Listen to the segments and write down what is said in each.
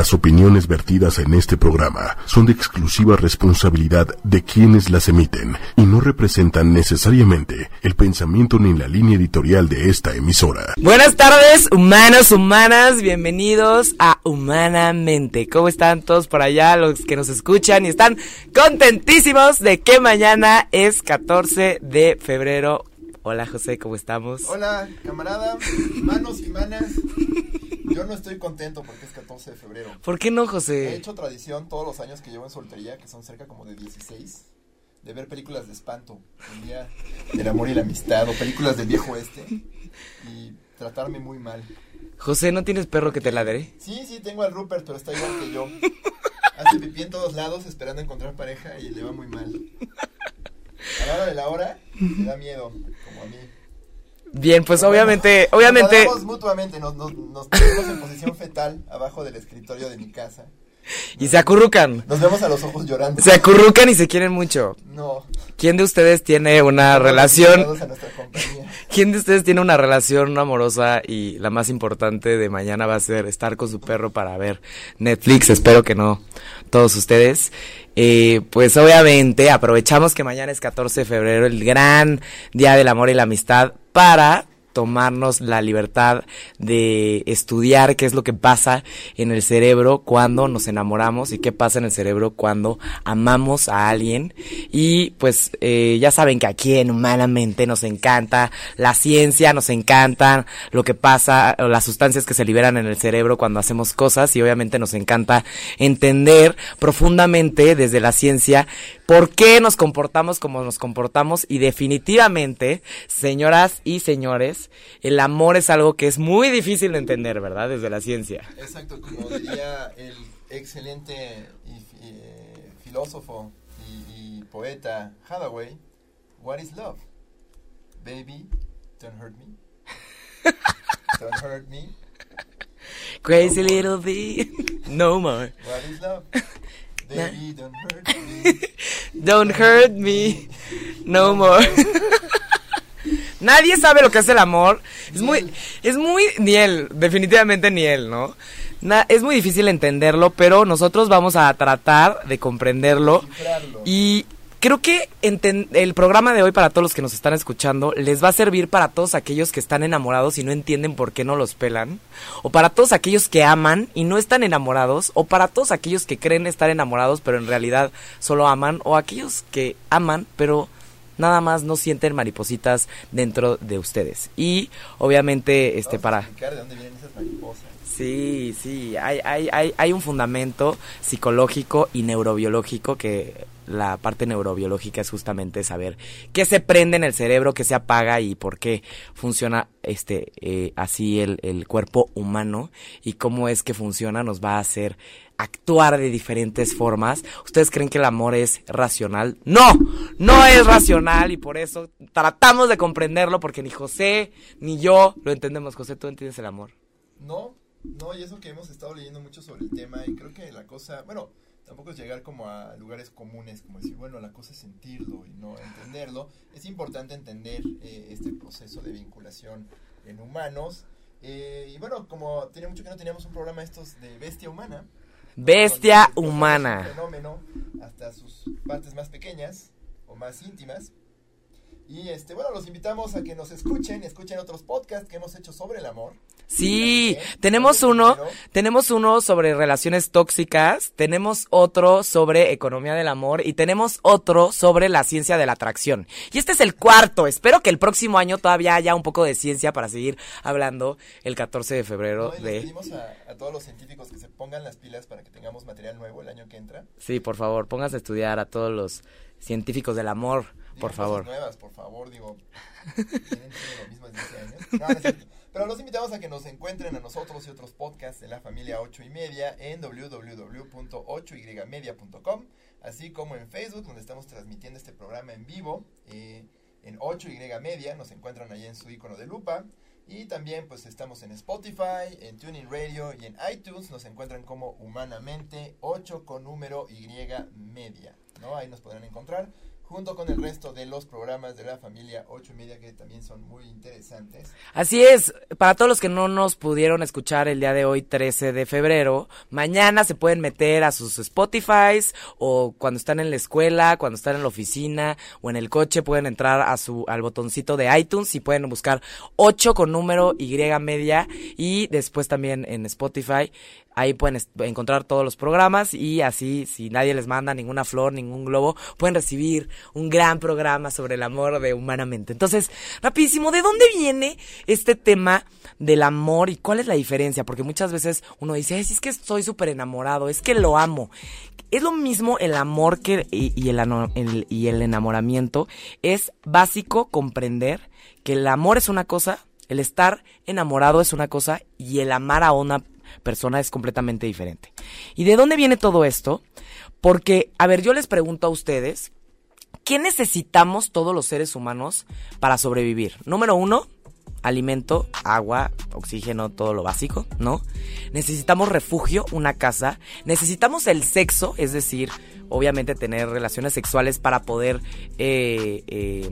Las opiniones vertidas en este programa son de exclusiva responsabilidad de quienes las emiten y no representan necesariamente el pensamiento ni la línea editorial de esta emisora. Buenas tardes, humanos, humanas, bienvenidos a Humanamente. ¿Cómo están todos por allá, los que nos escuchan y están contentísimos de que mañana es 14 de febrero? Hola José, ¿cómo estamos? Hola, camarada, manos y manas. Yo no estoy contento porque es 14 de febrero. ¿Por qué no, He José? hecho tradición todos los años que llevo en soltería, que son cerca como de 16, de ver películas de espanto, el día del amor y la amistad, o películas del viejo oeste, y tratarme muy mal. José, ¿no tienes perro que te ladre? Sí, sí, tengo al Rupert, pero está igual que yo. Hace pipí en todos lados esperando encontrar pareja y le va muy mal. A la hora de la hora, me da miedo, como a mí. Bien, pues Pero obviamente, bueno, obviamente, Nos mutuamente, nos, nos, nos ponemos en posición fetal abajo del escritorio de mi casa. y se acurrucan. Nos vemos a los ojos llorando. Se acurrucan y se quieren mucho. No. ¿Quién de ustedes tiene una relación? A. ¿Quién de ustedes tiene una relación amorosa y la más importante de mañana va a ser estar con su perro para ver Netflix? Espero que no todos ustedes. Eh, pues obviamente aprovechamos que mañana es 14 de febrero, el gran día del amor y la amistad, para tomarnos la libertad de estudiar qué es lo que pasa en el cerebro cuando nos enamoramos y qué pasa en el cerebro cuando amamos a alguien. Y pues eh, ya saben que aquí en Humanamente nos encanta la ciencia, nos encanta lo que pasa, las sustancias que se liberan en el cerebro cuando hacemos cosas y obviamente nos encanta entender profundamente desde la ciencia por qué nos comportamos como nos comportamos y definitivamente, señoras y señores, el amor es algo que es muy difícil de entender, ¿verdad? Desde la ciencia. Exacto, como diría el excelente y, y, eh, filósofo y, y poeta Hathaway, What is love? Baby, don't hurt me. Don't hurt me. Crazy little bee, no more. What is love? Baby, don't hurt me. Don't hurt me, no more. Nadie sabe lo que es el amor. Es muy, es muy, ni él, definitivamente ni él, ¿no? Na- es muy difícil entenderlo, pero nosotros vamos a tratar de comprenderlo. Cifrarlo. Y creo que el programa de hoy para todos los que nos están escuchando les va a servir para todos aquellos que están enamorados y no entienden por qué no los pelan, o para todos aquellos que aman y no están enamorados, o para todos aquellos que creen estar enamorados pero en realidad solo aman, o aquellos que aman pero nada más no sienten maripositas dentro de ustedes. Y obviamente este Vamos a para explicar de dónde vienen esas mariposas. Sí, sí, hay, hay, hay, hay un fundamento psicológico y neurobiológico que la parte neurobiológica es justamente saber qué se prende en el cerebro, qué se apaga y por qué funciona este eh, así el, el cuerpo humano y cómo es que funciona nos va a hacer actuar de diferentes formas. ¿Ustedes creen que el amor es racional? No, no es racional y por eso tratamos de comprenderlo porque ni José ni yo lo entendemos. José, ¿tú entiendes el amor? No, no, y eso que hemos estado leyendo mucho sobre el tema y creo que la cosa, bueno, tampoco es llegar como a lugares comunes, como decir, bueno, la cosa es sentirlo y no entenderlo. Es importante entender eh, este proceso de vinculación en humanos. Eh, y bueno, como tiene mucho que no teníamos un programa estos de bestia humana. Bestia humana. Fenómeno hasta sus partes más pequeñas o más íntimas. Y este, bueno, los invitamos a que nos escuchen, escuchen otros podcasts que hemos hecho sobre el amor. Sí, tenemos uno, tenemos uno sobre relaciones tóxicas, tenemos otro sobre economía del amor y tenemos otro sobre la ciencia de la atracción. Y este es el cuarto. Espero que el próximo año todavía haya un poco de ciencia para seguir hablando el 14 de febrero No, y les de... pedimos a, a todos los científicos que se pongan las pilas para que tengamos material nuevo el año que entra. Sí, por favor, pónganse a estudiar a todos los científicos del amor, por favor. nuevas, por favor, digo. Tienen siendo lo mismo desde hace años. No, no es cierto. Pero los invitamos a que nos encuentren a nosotros y otros podcasts de la familia 8 y media en www.8ymedia.com, así como en Facebook, donde estamos transmitiendo este programa en vivo. eh, en 8y media, nos encuentran ahí en su icono de lupa. Y también pues estamos en Spotify, en Tuning Radio y en iTunes. Nos encuentran como Humanamente 8 con número Y media. ¿no? Ahí nos podrán encontrar junto con el resto de los programas de la familia 8 y media que también son muy interesantes. Así es, para todos los que no nos pudieron escuchar el día de hoy, 13 de febrero, mañana se pueden meter a sus Spotifys o cuando están en la escuela, cuando están en la oficina o en el coche, pueden entrar a su, al botoncito de iTunes y pueden buscar 8 con número Y media y después también en Spotify Ahí pueden encontrar todos los programas y así, si nadie les manda ninguna flor, ningún globo, pueden recibir un gran programa sobre el amor de humanamente. Entonces, rapidísimo, ¿de dónde viene este tema del amor y cuál es la diferencia? Porque muchas veces uno dice, es que estoy súper enamorado, es que lo amo. Es lo mismo el amor que, y, el, y el enamoramiento. Es básico comprender que el amor es una cosa, el estar enamorado es una cosa y el amar a una persona es completamente diferente. ¿Y de dónde viene todo esto? Porque, a ver, yo les pregunto a ustedes, ¿qué necesitamos todos los seres humanos para sobrevivir? Número uno, alimento, agua, oxígeno, todo lo básico, ¿no? Necesitamos refugio, una casa. Necesitamos el sexo, es decir, obviamente tener relaciones sexuales para poder eh, eh,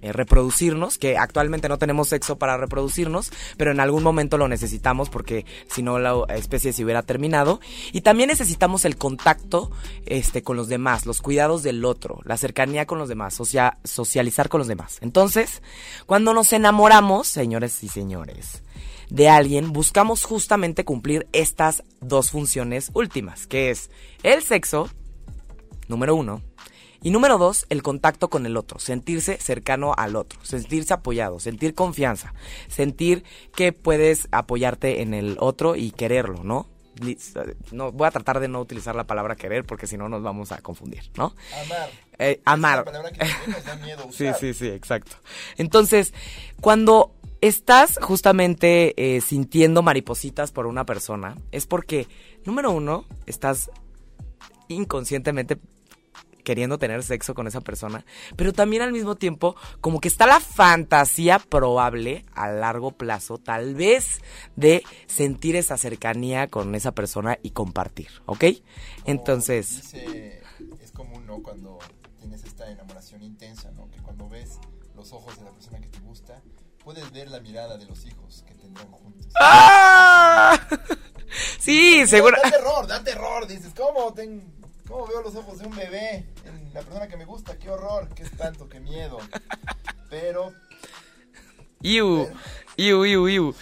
eh, reproducirnos, que actualmente no tenemos sexo para reproducirnos, pero en algún momento lo necesitamos porque si no la especie se hubiera terminado. Y también necesitamos el contacto este, con los demás, los cuidados del otro, la cercanía con los demás, socializar con los demás. Entonces, cuando nos enamoramos, señores y señores, de alguien, buscamos justamente cumplir estas dos funciones últimas, que es el sexo, número uno, y número dos, el contacto con el otro, sentirse cercano al otro, sentirse apoyado, sentir confianza, sentir que puedes apoyarte en el otro y quererlo, ¿no? No, voy a tratar de no utilizar la palabra querer porque si no nos vamos a confundir, ¿no? Amar. Eh, amar. sí, sí, sí, exacto. Entonces, cuando estás justamente eh, sintiendo maripositas por una persona, es porque, número uno, estás inconscientemente queriendo tener sexo con esa persona, pero también al mismo tiempo como que está la fantasía probable a largo plazo, tal vez, de sentir esa cercanía con esa persona y compartir, ¿ok? Entonces... es común, ¿no? Cuando tienes esta enamoración intensa, ¿no? Que cuando ves los ojos de la persona que te gusta, puedes ver la mirada de los hijos que tendrán juntos. ¡Ah! Sí, seguro. Da terror, da terror. Dices, ¿cómo? Ten ¿Cómo veo los ojos de un bebé en la persona que me gusta? ¡Qué horror! ¡Qué espanto! ¡Qué miedo! Pero... Iu, iu, iu, iu.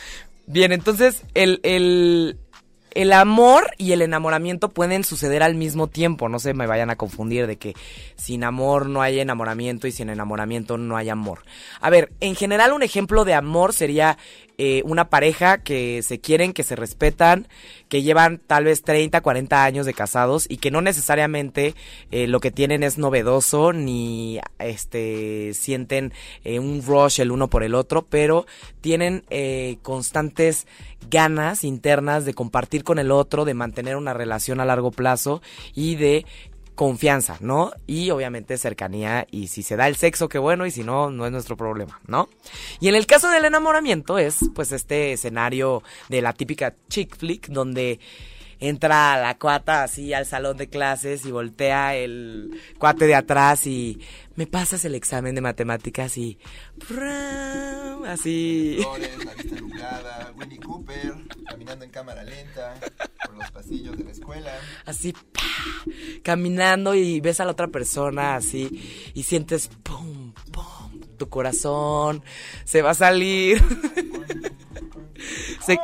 Bien, entonces el, el, el amor y el enamoramiento pueden suceder al mismo tiempo, no se me vayan a confundir de que sin amor no hay enamoramiento y sin enamoramiento no hay amor. A ver, en general un ejemplo de amor sería eh, una pareja que se quieren, que se respetan, que llevan tal vez 30, 40 años de casados y que no necesariamente eh, lo que tienen es novedoso ni este sienten eh, un rush el uno por el otro, pero tienen constantes ganas internas de compartir con el otro, de mantener una relación a largo plazo y de confianza, ¿no? Y obviamente cercanía y si se da el sexo, qué bueno, y si no, no es nuestro problema, ¿no? Y en el caso del enamoramiento es pues este escenario de la típica chick flick donde entra la cuata así al salón de clases y voltea el cuate de atrás y me pasas el examen de matemáticas y así. La vista nublada, Winnie Cooper caminando en cámara lenta por los pasillos de la escuela. Así caminando y ves a la otra persona así y sientes pum pum tu corazón se va a salir. Se...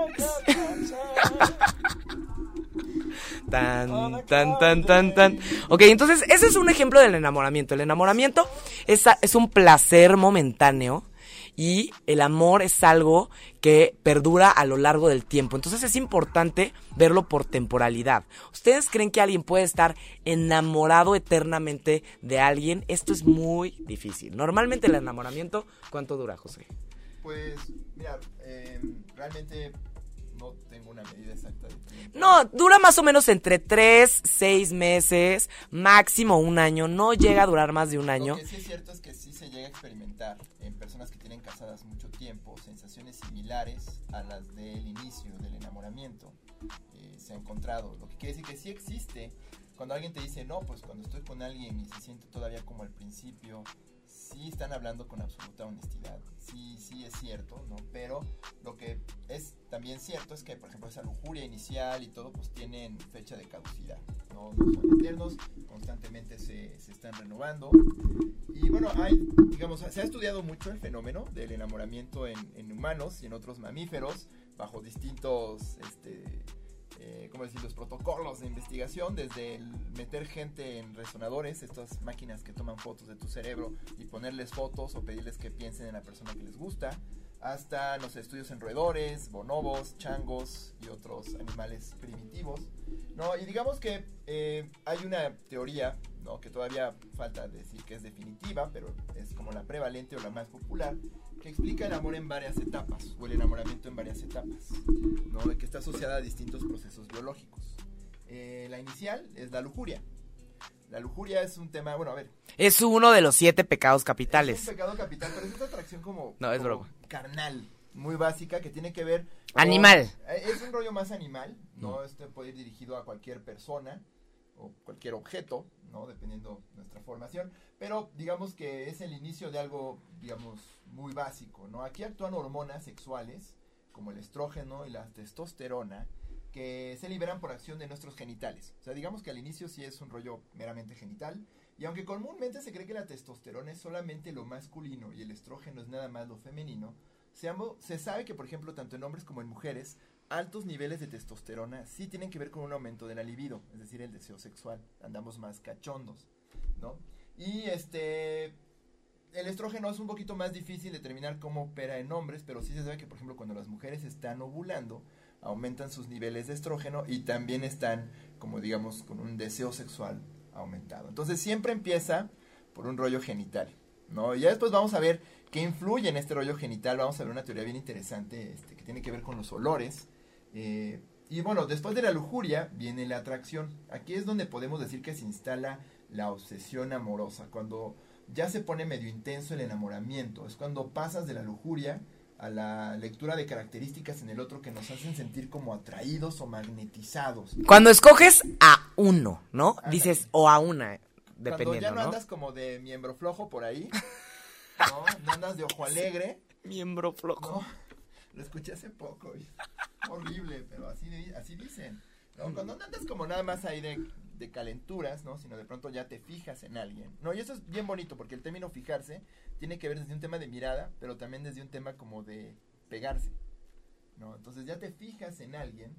Tan, tan, tan, tan, tan. Ok, entonces ese es un ejemplo del enamoramiento. El enamoramiento es, es un placer momentáneo y el amor es algo que perdura a lo largo del tiempo. Entonces es importante verlo por temporalidad. ¿Ustedes creen que alguien puede estar enamorado eternamente de alguien? Esto es muy difícil. Normalmente el enamoramiento, ¿cuánto dura, José? Pues, mira, eh, realmente no tengo una medida exacta. No, dura más o menos entre 3, 6 meses, máximo un año. No llega a durar más de un año. Lo que sí es cierto es que sí se llega a experimentar en personas que tienen casadas mucho tiempo sensaciones similares a las del inicio del enamoramiento. Eh, se ha encontrado. Lo que quiere decir que sí existe cuando alguien te dice, no, pues cuando estoy con alguien y se siente todavía como al principio, sí están hablando con absoluta honestidad, sí, sí es cierto, ¿no? Pero lo que es también cierto es que, por ejemplo, esa lujuria inicial y todo, pues tienen fecha de caducidad, ¿no? No son eternos, constantemente se, se están renovando. Y bueno, hay, digamos, se ha estudiado mucho el fenómeno del enamoramiento en, en humanos y en otros mamíferos, bajo distintos, este, eh, ¿cómo decir?, los protocolos de investigación, desde el meter gente en resonadores, estas máquinas que toman fotos de tu cerebro y ponerles fotos o pedirles que piensen en la persona que les gusta, hasta los estudios en roedores, bonobos, changos y otros animales primitivos. ¿no? Y digamos que eh, hay una teoría ¿no? que todavía falta decir que es definitiva, pero es como la prevalente o la más popular, que explica el amor en varias etapas, o el enamoramiento en varias etapas, ¿no? que está asociada a distintos procesos biológicos. Eh, la inicial es la lujuria. La lujuria es un tema, bueno, a ver. Es uno de los siete pecados capitales. Es un pecado capital, pero es esta atracción como, No, es como broma. Carnal, muy básica, que tiene que ver... con- Animal. Eh, Es un rollo más animal, ¿no? Este puede ir dirigido a cualquier persona o cualquier objeto, ¿no? Dependiendo nuestra formación. Pero digamos que es el inicio de algo, digamos, muy básico, ¿no? Aquí actúan hormonas sexuales, como el estrógeno y la testosterona, que se liberan por acción de nuestros genitales. O sea, digamos que al inicio sí es un rollo meramente genital. Y aunque comúnmente se cree que la testosterona es solamente lo masculino y el estrógeno es nada más lo femenino, se, amo- se sabe que, por ejemplo, tanto en hombres como en mujeres, altos niveles de testosterona sí tienen que ver con un aumento de la libido, es decir, el deseo sexual. Andamos más cachondos, ¿no? Y este. El estrógeno es un poquito más difícil determinar cómo opera en hombres, pero sí se sabe que, por ejemplo, cuando las mujeres están ovulando, aumentan sus niveles de estrógeno y también están, como digamos, con un deseo sexual aumentado. Entonces siempre empieza por un rollo genital, ¿no? Y ya después vamos a ver qué influye en este rollo genital. Vamos a ver una teoría bien interesante este, que tiene que ver con los olores. Eh, y bueno, después de la lujuria viene la atracción. Aquí es donde podemos decir que se instala la obsesión amorosa, cuando ya se pone medio intenso el enamoramiento. Es cuando pasas de la lujuria a la lectura de características en el otro que nos hacen sentir como atraídos o magnetizados. Cuando escoges a uno, ¿no? Dices o a una, Cuando ya dependiendo, no ¿no? andas como de miembro flojo por ahí, ¿no? No andas de ojo alegre, Miembro flojo. ¿no? Lo escuché hace poco, horrible, pero así, así dicen. ¿no? Cuando andas como nada más ahí de, de calenturas, ¿no? Sino de pronto ya te fijas en alguien. No, y eso es bien bonito porque el término fijarse tiene que ver desde un tema de mirada, pero también desde un tema como de pegarse. ¿No? Entonces ya te fijas en alguien,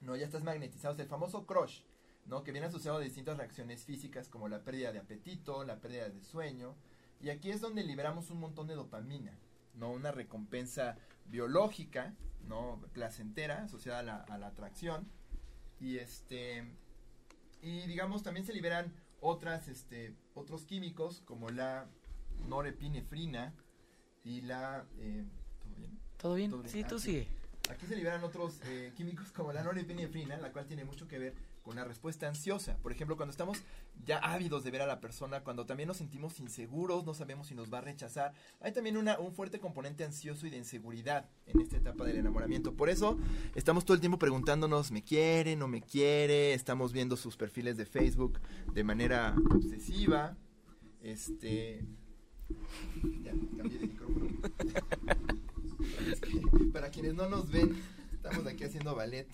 ¿no? Ya estás magnetizado. Es el famoso crush, ¿no? Que viene asociado a distintas reacciones físicas como la pérdida de apetito, la pérdida de sueño. Y aquí es donde liberamos un montón de dopamina, ¿no? Una recompensa biológica, ¿no? Placentera, asociada a la, a la atracción. Y este. Y digamos, también se liberan otras, este, otros químicos como la norepinefrina y la. eh, ¿Todo bien? ¿Todo bien? Todo bien. Sí, tú Ah, sigue. Aquí se liberan otros eh, químicos como la norepinefrina, la cual tiene mucho que ver con la respuesta ansiosa. Por ejemplo, cuando estamos ya ávidos de ver a la persona, cuando también nos sentimos inseguros, no sabemos si nos va a rechazar, hay también una, un fuerte componente ansioso y de inseguridad en esta etapa del enamoramiento. Por eso estamos todo el tiempo preguntándonos, ¿me quiere, no me quiere? Estamos viendo sus perfiles de Facebook de manera obsesiva. Este... Ya, cambié de micrófono. Para quienes no nos ven, estamos aquí haciendo ballet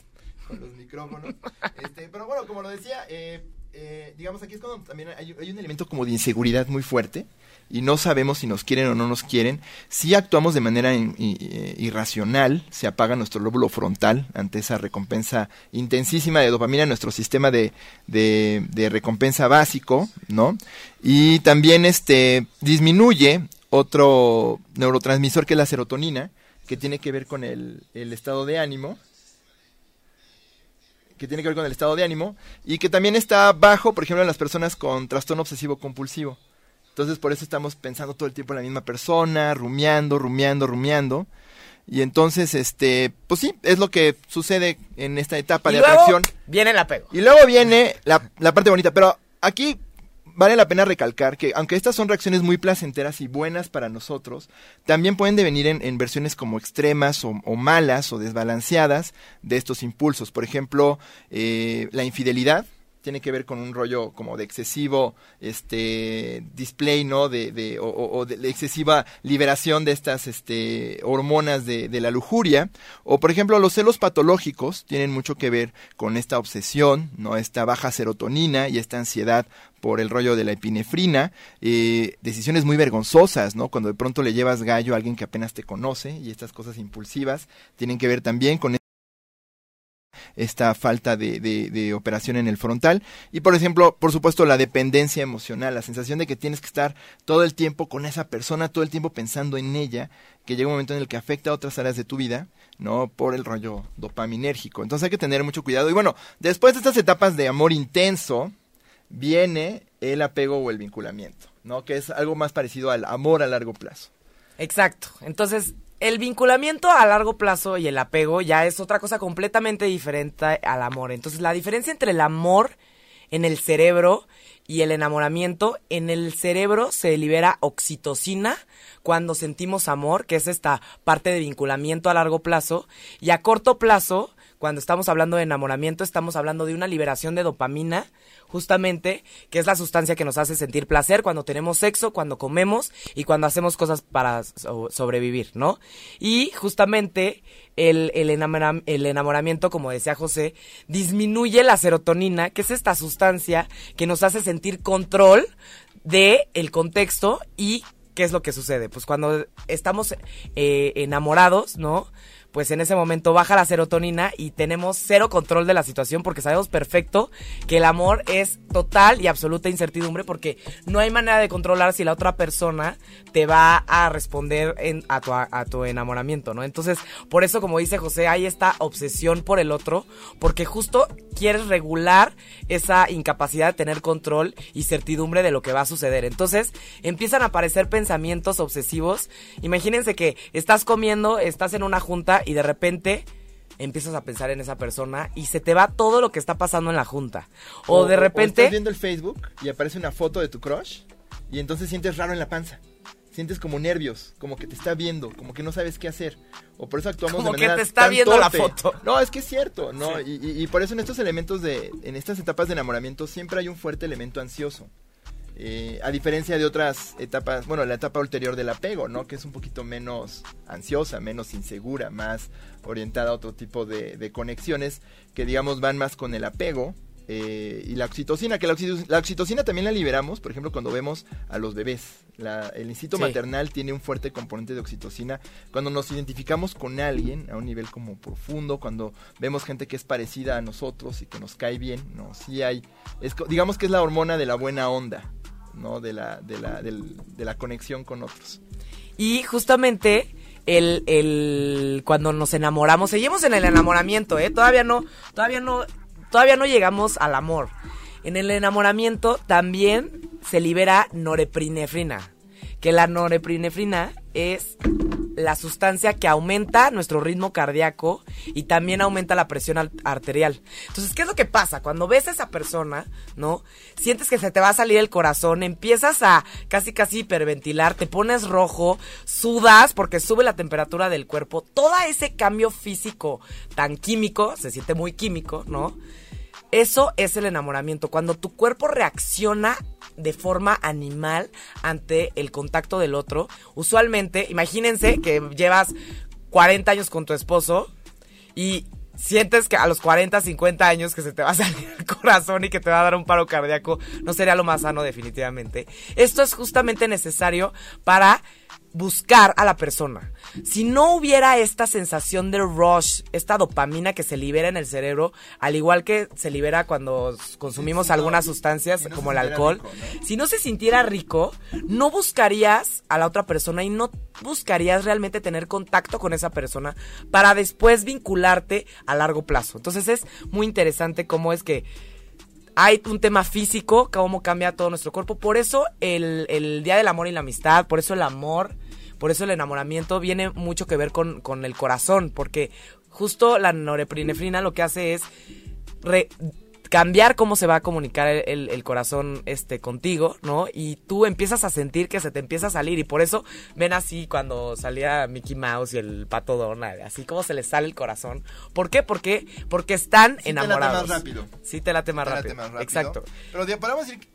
con los micrófonos. Este, pero bueno, como lo decía, eh, eh, digamos aquí es cuando también hay, un elemento como de inseguridad muy fuerte y no sabemos si nos quieren o no nos quieren. Si actuamos de manera eh, irracional, se apaga nuestro lóbulo frontal ante esa recompensa intensísima de dopamina en nuestro sistema de, de, de recompensa básico, ¿no? Y también este disminuye otro neurotransmisor que es la serotonina, que tiene que ver con el, el estado de ánimo que tiene que ver con el estado de ánimo y que también está bajo, por ejemplo, en las personas con trastorno obsesivo compulsivo. Entonces, por eso estamos pensando todo el tiempo en la misma persona, rumiando, rumiando, rumiando. Y entonces, este, pues sí, es lo que sucede en esta etapa Y de luego atracción. viene el apego. Y luego viene la, la parte bonita, pero aquí vale la pena recalcar que aunque estas son reacciones muy placenteras y buenas para nosotros, también pueden devenir en, versiones como extremas o, o malas o desbalanceadas de estos impulsos. Por ejemplo, eh, la infidelidad tiene que ver con un rollo como de excesivo este display, ¿no? De, de o, de excesiva liberación de estas este, hormonas de, de la lujuria. O, por ejemplo, los celos patológicos tienen mucho que ver con esta obsesión, ¿no? Esta baja serotonina y esta ansiedad por el rollo de la epinefrina, eh, decisiones muy vergonzosas, ¿no? Cuando de pronto le llevas gallo a alguien que apenas te conoce y estas cosas impulsivas tienen que ver también con esta falta de, de, operación en el frontal. Y por ejemplo, por supuesto, la dependencia emocional, la sensación de que tienes que estar todo el tiempo con esa persona, todo el tiempo pensando en ella, que llega un momento en el que afecta a otras áreas de tu vida, ¿no? Por el rollo dopaminérgico. Entonces hay que tener mucho cuidado. Y bueno, después de estas etapas de amor intenso, viene el apego o el vinculamiento, ¿no? Que es algo más parecido al amor a largo plazo. Exacto. Entonces, el vinculamiento a largo plazo y el apego ya es otra cosa completamente diferente al amor. Entonces, la diferencia entre el amor en el cerebro y el enamoramiento, en el cerebro se libera oxitocina cuando sentimos amor, que es esta parte de vinculamiento a largo plazo, y a corto plazo, cuando estamos hablando de enamoramiento, estamos hablando de una liberación de dopamina justamente, que es la sustancia que nos hace sentir placer cuando tenemos sexo, cuando comemos y cuando hacemos cosas para sobrevivir, ¿no? Y justamente el, el, el enamoramiento, como decía José, disminuye la serotonina, que es esta sustancia que nos hace sentir control de el contexto y qué es lo que sucede. Pues cuando estamos eh, enamorados, ¿no? Pues en ese momento baja la serotonina y tenemos cero control de la situación porque sabemos perfecto que el amor es total y absoluta incertidumbre porque no hay manera de controlar si la otra persona te va a responder en, a, tu, a tu enamoramiento, ¿no? Entonces, por eso, como dice José, hay esta obsesión por el otro porque justo quieres regular esa incapacidad de tener control y certidumbre de lo que va a suceder. Entonces, empiezan a aparecer pensamientos obsesivos. Imagínense que estás comiendo, estás en una junta y de repente empiezas a pensar en esa persona y se te va todo lo que está pasando en la junta. O, de repente... estás viendo el Facebook y aparece una foto de tu crush y entonces sientes raro en la panza. Sientes como nervios, como que te está viendo, como que no sabes qué hacer. O por eso actuamos como de manera que te está viendo la foto. No, es que es cierto, ¿no? Y, y por eso en estos elementos de, en estas etapas de enamoramiento siempre hay un fuerte elemento ansioso. Eh, a diferencia de otras etapas, bueno, la etapa ulterior del apego, ¿no? Que es un poquito menos ansiosa, menos insegura, más orientada a otro tipo de, conexiones que, digamos, van más con el apego. Eh, y la oxitocina, que la, oxitocina, también la liberamos, por ejemplo, cuando vemos a los bebés. el instinto maternal tiene un fuerte componente de oxitocina. Cuando nos identificamos con alguien a un nivel como profundo, cuando vemos gente que es parecida a nosotros y que nos cae bien, ¿no? Sí hay, digamos que es la hormona de la buena onda. ¿no? De la, de la, de la conexión con otros. Y justamente el, el, cuando nos enamoramos, seguimos en el enamoramiento, ¿eh? Todavía no, todavía no, todavía no llegamos al amor. En el enamoramiento también se libera norepinefrina, que la norepinefrina es la sustancia que aumenta nuestro ritmo cardíaco y también aumenta la presión arterial. Entonces, ¿qué es lo que pasa? Cuando ves a esa persona, ¿no? Sientes que se te va a salir el corazón, empiezas a casi casi hiperventilar, te pones rojo, sudas porque sube la temperatura del cuerpo. Todo ese cambio físico tan químico, se siente muy químico, ¿no? Eso es el enamoramiento, cuando tu cuerpo reacciona de forma animal ante el contacto del otro. Usualmente, imagínense que llevas 40 años con tu esposo y sientes que a los 40, 50 años que se te va a salir el corazón y que te va a dar un paro cardíaco, no sería lo más sano definitivamente. Esto es justamente necesario para buscar a la persona. Si no hubiera esta sensación de rush, esta dopamina que se libera en el cerebro, al igual que se libera cuando consumimos algunas sustancias como el alcohol, si no se sintiera rico, no buscarías a la otra persona y no buscarías realmente tener contacto con esa persona para después vincularte a largo plazo. Entonces es muy interesante cómo es que hay un tema físico, cómo cambia todo nuestro cuerpo. Por eso el, el Día del Amor y la Amistad, por eso el amor por eso el enamoramiento viene mucho que ver con, con el corazón, porque justo la norepinefrina lo que hace es cambiar cómo se va a comunicar el, el, corazón este contigo, ¿no? Y tú empiezas a sentir que se te empieza a salir y por eso ven así cuando salía Mickey Mouse y el pato Donald, así como se les sale el corazón. ¿Por qué? Porque porque están enamorados. Te late más rápido. Sí te late más, te rápido. Late más rápido. Exacto. Pero podemos decir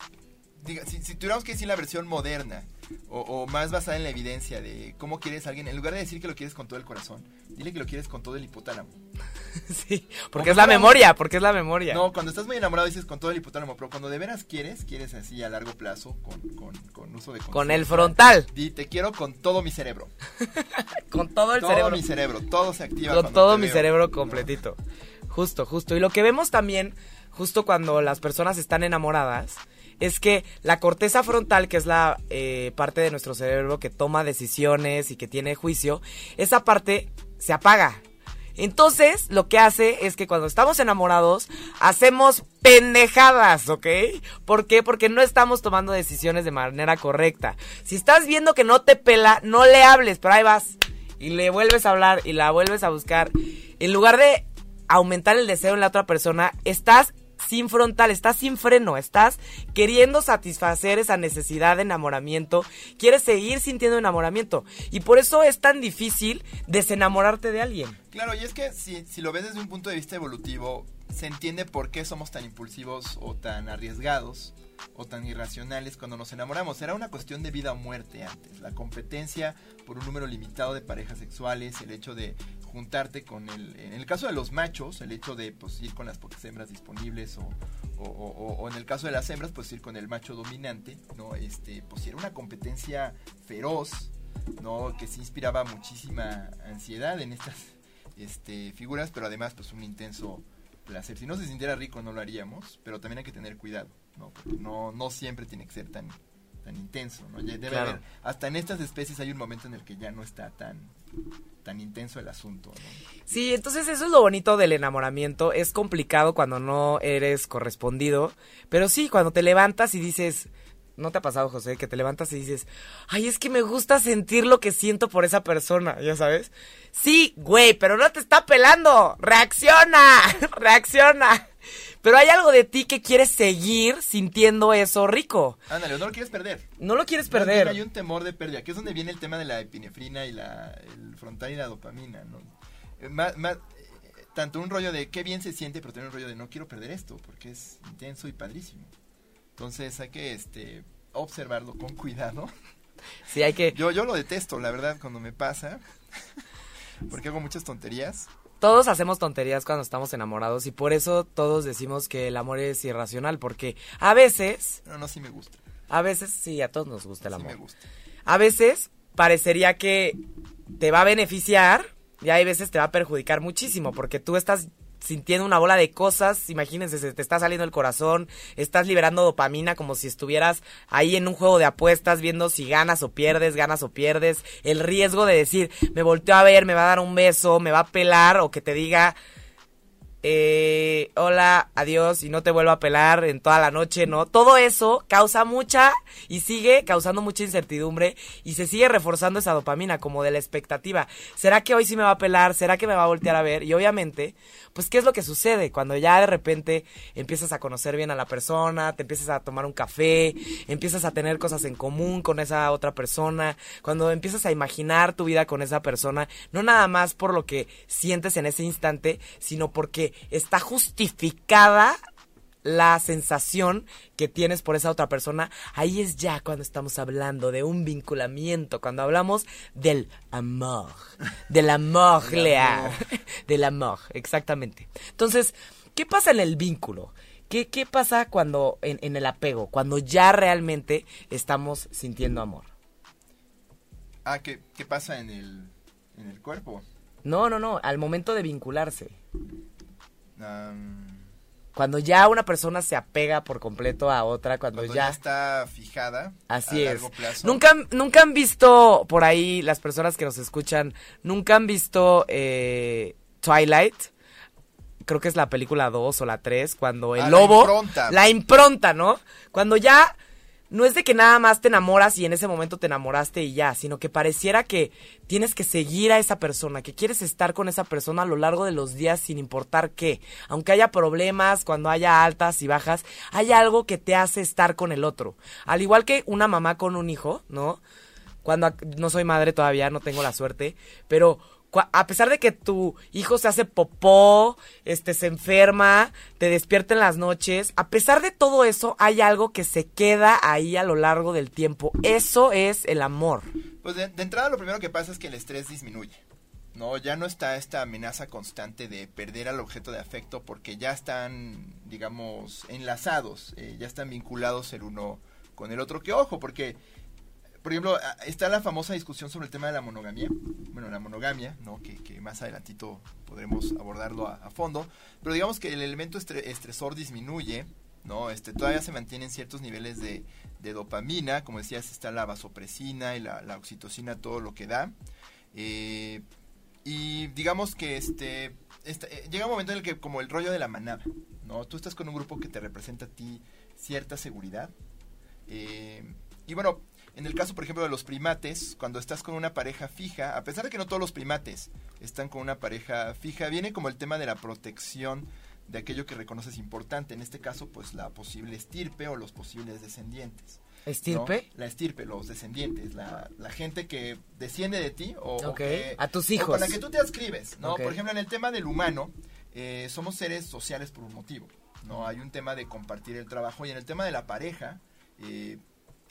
diga, si, si, tuviéramos que decir la versión moderna o, más basada en la evidencia de cómo quieres a alguien, en lugar de decir que lo quieres con todo el corazón, dile que lo quieres con todo el hipotálamo. sí, porque es la memoria, porque es la memoria. No, cuando estás muy enamorado dices con todo el hipotálamo, pero cuando de veras quieres, quieres así a largo plazo, con, con, uso de Con el frontal. Di, te quiero con todo mi cerebro. con todo el todo cerebro. Todo mi cerebro, todo se activa. Con todo mi cerebro completito. Justo, justo. Y lo que vemos también, justo cuando las personas están enamoradas, es que la corteza frontal, que es la eh, parte de nuestro cerebro que toma decisiones y que tiene juicio, esa parte se apaga. Entonces, lo que hace es que cuando estamos enamorados, hacemos pendejadas, ¿ok? ¿Por qué? Porque no estamos tomando decisiones de manera correcta. Si estás viendo que no te pela, no le hables, pero ahí vas. Y le vuelves a hablar y la vuelves a buscar. En lugar de aumentar el deseo en la otra persona, estás sin frontal, estás sin freno, estás queriendo satisfacer esa necesidad de enamoramiento, quieres seguir sintiendo enamoramiento y por eso es tan difícil desenamorarte de alguien. Claro, y es que si, si lo ves desde un punto de vista evolutivo, se entiende por qué somos tan impulsivos o tan arriesgados o tan irracionales cuando nos enamoramos. Era una cuestión de vida o muerte antes. La competencia por un número limitado de parejas sexuales, el hecho de juntarte con el, en el caso de los machos, el hecho de pues, ir con las pocas hembras disponibles o, o, en el caso de las hembras, pues ir con el macho dominante, ¿no? Este, pues era una competencia feroz, ¿no? Que se inspiraba muchísima ansiedad en estas este, figuras, pero además pues un intenso placer. Si no se sintiera rico no lo haríamos, pero también hay que tener cuidado, ¿no? Porque no, no siempre tiene que ser tan, tan intenso, ¿no? Debe haber, hasta en estas especies hay un momento en el que ya no está tan tan intenso el asunto. Sí, entonces eso es lo bonito del enamoramiento. Es complicado cuando no eres correspondido, pero sí, cuando te levantas y dices, ¿no te ha pasado, José, que te levantas y dices, ay, es que me gusta sentir lo que siento por esa persona, ya sabes? Sí, güey, pero no te está pelando. Reacciona, reacciona. Pero hay algo de ti que quieres seguir sintiendo eso rico. Ándale, no lo quieres perder. No lo quieres perder. hay un temor de pérdida, que es donde viene el tema de la epinefrina y la, el frontal y la dopamina, ¿no? Eh, más, más, eh, tanto un rollo de qué bien se siente, pero también un rollo de no quiero perder esto, porque es intenso y padrísimo. Entonces hay que este, observarlo con cuidado. Sí, hay que... Yo, yo lo detesto, la verdad, cuando me pasa, porque hago muchas tonterías todos hacemos tonterías cuando estamos enamorados y por eso todos decimos que el amor es irracional, porque a veces... No, no, sí me gusta. A veces, sí, a todos nos gusta el amor. Sí me gusta. A veces parecería que te va a beneficiar y hay veces te va a perjudicar muchísimo, porque tú estás sintiendo una bola de cosas, imagínense, se te está saliendo el corazón, estás liberando dopamina como si estuvieras ahí en un juego de apuestas viendo si ganas o pierdes, ganas o pierdes, el riesgo de decir, me volteo a ver, me va a dar un beso, me va a pelar o que te diga, eh, hola, adiós y no te vuelvo a pelar en toda la noche, ¿no? Todo eso causa mucha y sigue causando mucha incertidumbre y se sigue reforzando esa dopamina como de la expectativa. ¿Será que hoy sí me va a pelar? ¿Será que me va a voltear a ver? Y obviamente, pues, ¿qué es lo que sucede? Cuando ya de repente empiezas a conocer bien a la persona, te empiezas a tomar un café, empiezas a tener cosas en común con esa otra persona, cuando empiezas a imaginar tu vida con esa persona, no nada más por lo que sientes en ese instante, sino porque está justificada la sensación que tienes por esa otra persona, ahí es ya cuando estamos hablando de un vinculamiento, cuando hablamos del amor, del amor leal, del amor, exactamente. Entonces, ¿qué pasa en el vínculo? ¿Qué, qué pasa cuando en, en el apego, cuando ya realmente estamos sintiendo amor? Ah, ¿qué, qué pasa en el, en el cuerpo? No, no, no, al momento de vincularse cuando ya una persona se apega por completo a otra, cuando, ya, está fijada. Así es. Nunca, nunca han visto por ahí las personas que nos escuchan, nunca han visto eh, Twilight. Creo que es la película 2 o la 3, cuando el ah, lobo. La impronta. la impronta, ¿no? Cuando ya no es de que nada más te enamoras y en ese momento te enamoraste y ya, sino que pareciera que tienes que seguir a esa persona, que quieres estar con esa persona a lo largo de los días sin importar qué. Aunque haya problemas, cuando haya altas y bajas, hay algo que te hace estar con el otro. Al igual que una mamá con un hijo, ¿no? Cuando no soy madre todavía, no tengo la suerte, pero a pesar de que tu hijo se hace popó, este se enferma, te despierta en las noches, a pesar de todo eso hay algo que se queda ahí a lo largo del tiempo. Eso es el amor. Pues de, entrada lo primero que pasa es que el estrés disminuye. No, ya no está esta amenaza constante de perder al objeto de afecto porque ya están, digamos, enlazados, eh, ya están vinculados el uno con el otro. Que ojo, porque por ejemplo, está la famosa discusión sobre el tema de la monogamia. Bueno, la monogamia, ¿no? Que, más adelantito podremos abordarlo a, fondo. Pero digamos que el elemento estresor disminuye, ¿no? Este, todavía se mantienen ciertos niveles de, dopamina. Como decías, está la vasopresina y la, oxitocina, todo lo que da. Eh, y digamos que este, eh, llega un momento en el que, como el rollo de la manada, ¿no? Tú estás con un grupo que te representa a ti cierta seguridad. Eh, y bueno, en el caso, por ejemplo, de los primates, cuando estás con una pareja fija, a pesar de que no todos los primates están con una pareja fija, viene como el tema de la protección de aquello que reconoces importante. En este caso, pues la posible estirpe o los posibles descendientes. ¿Estirpe? La estirpe, los descendientes, la, gente que desciende de ti o, a tus hijos. con la que tú te adscribes, ¿no? Por ejemplo, en el tema del humano, eh, somos seres sociales por un motivo, ¿no? Hay un tema de compartir el trabajo y en el tema de la pareja, eh,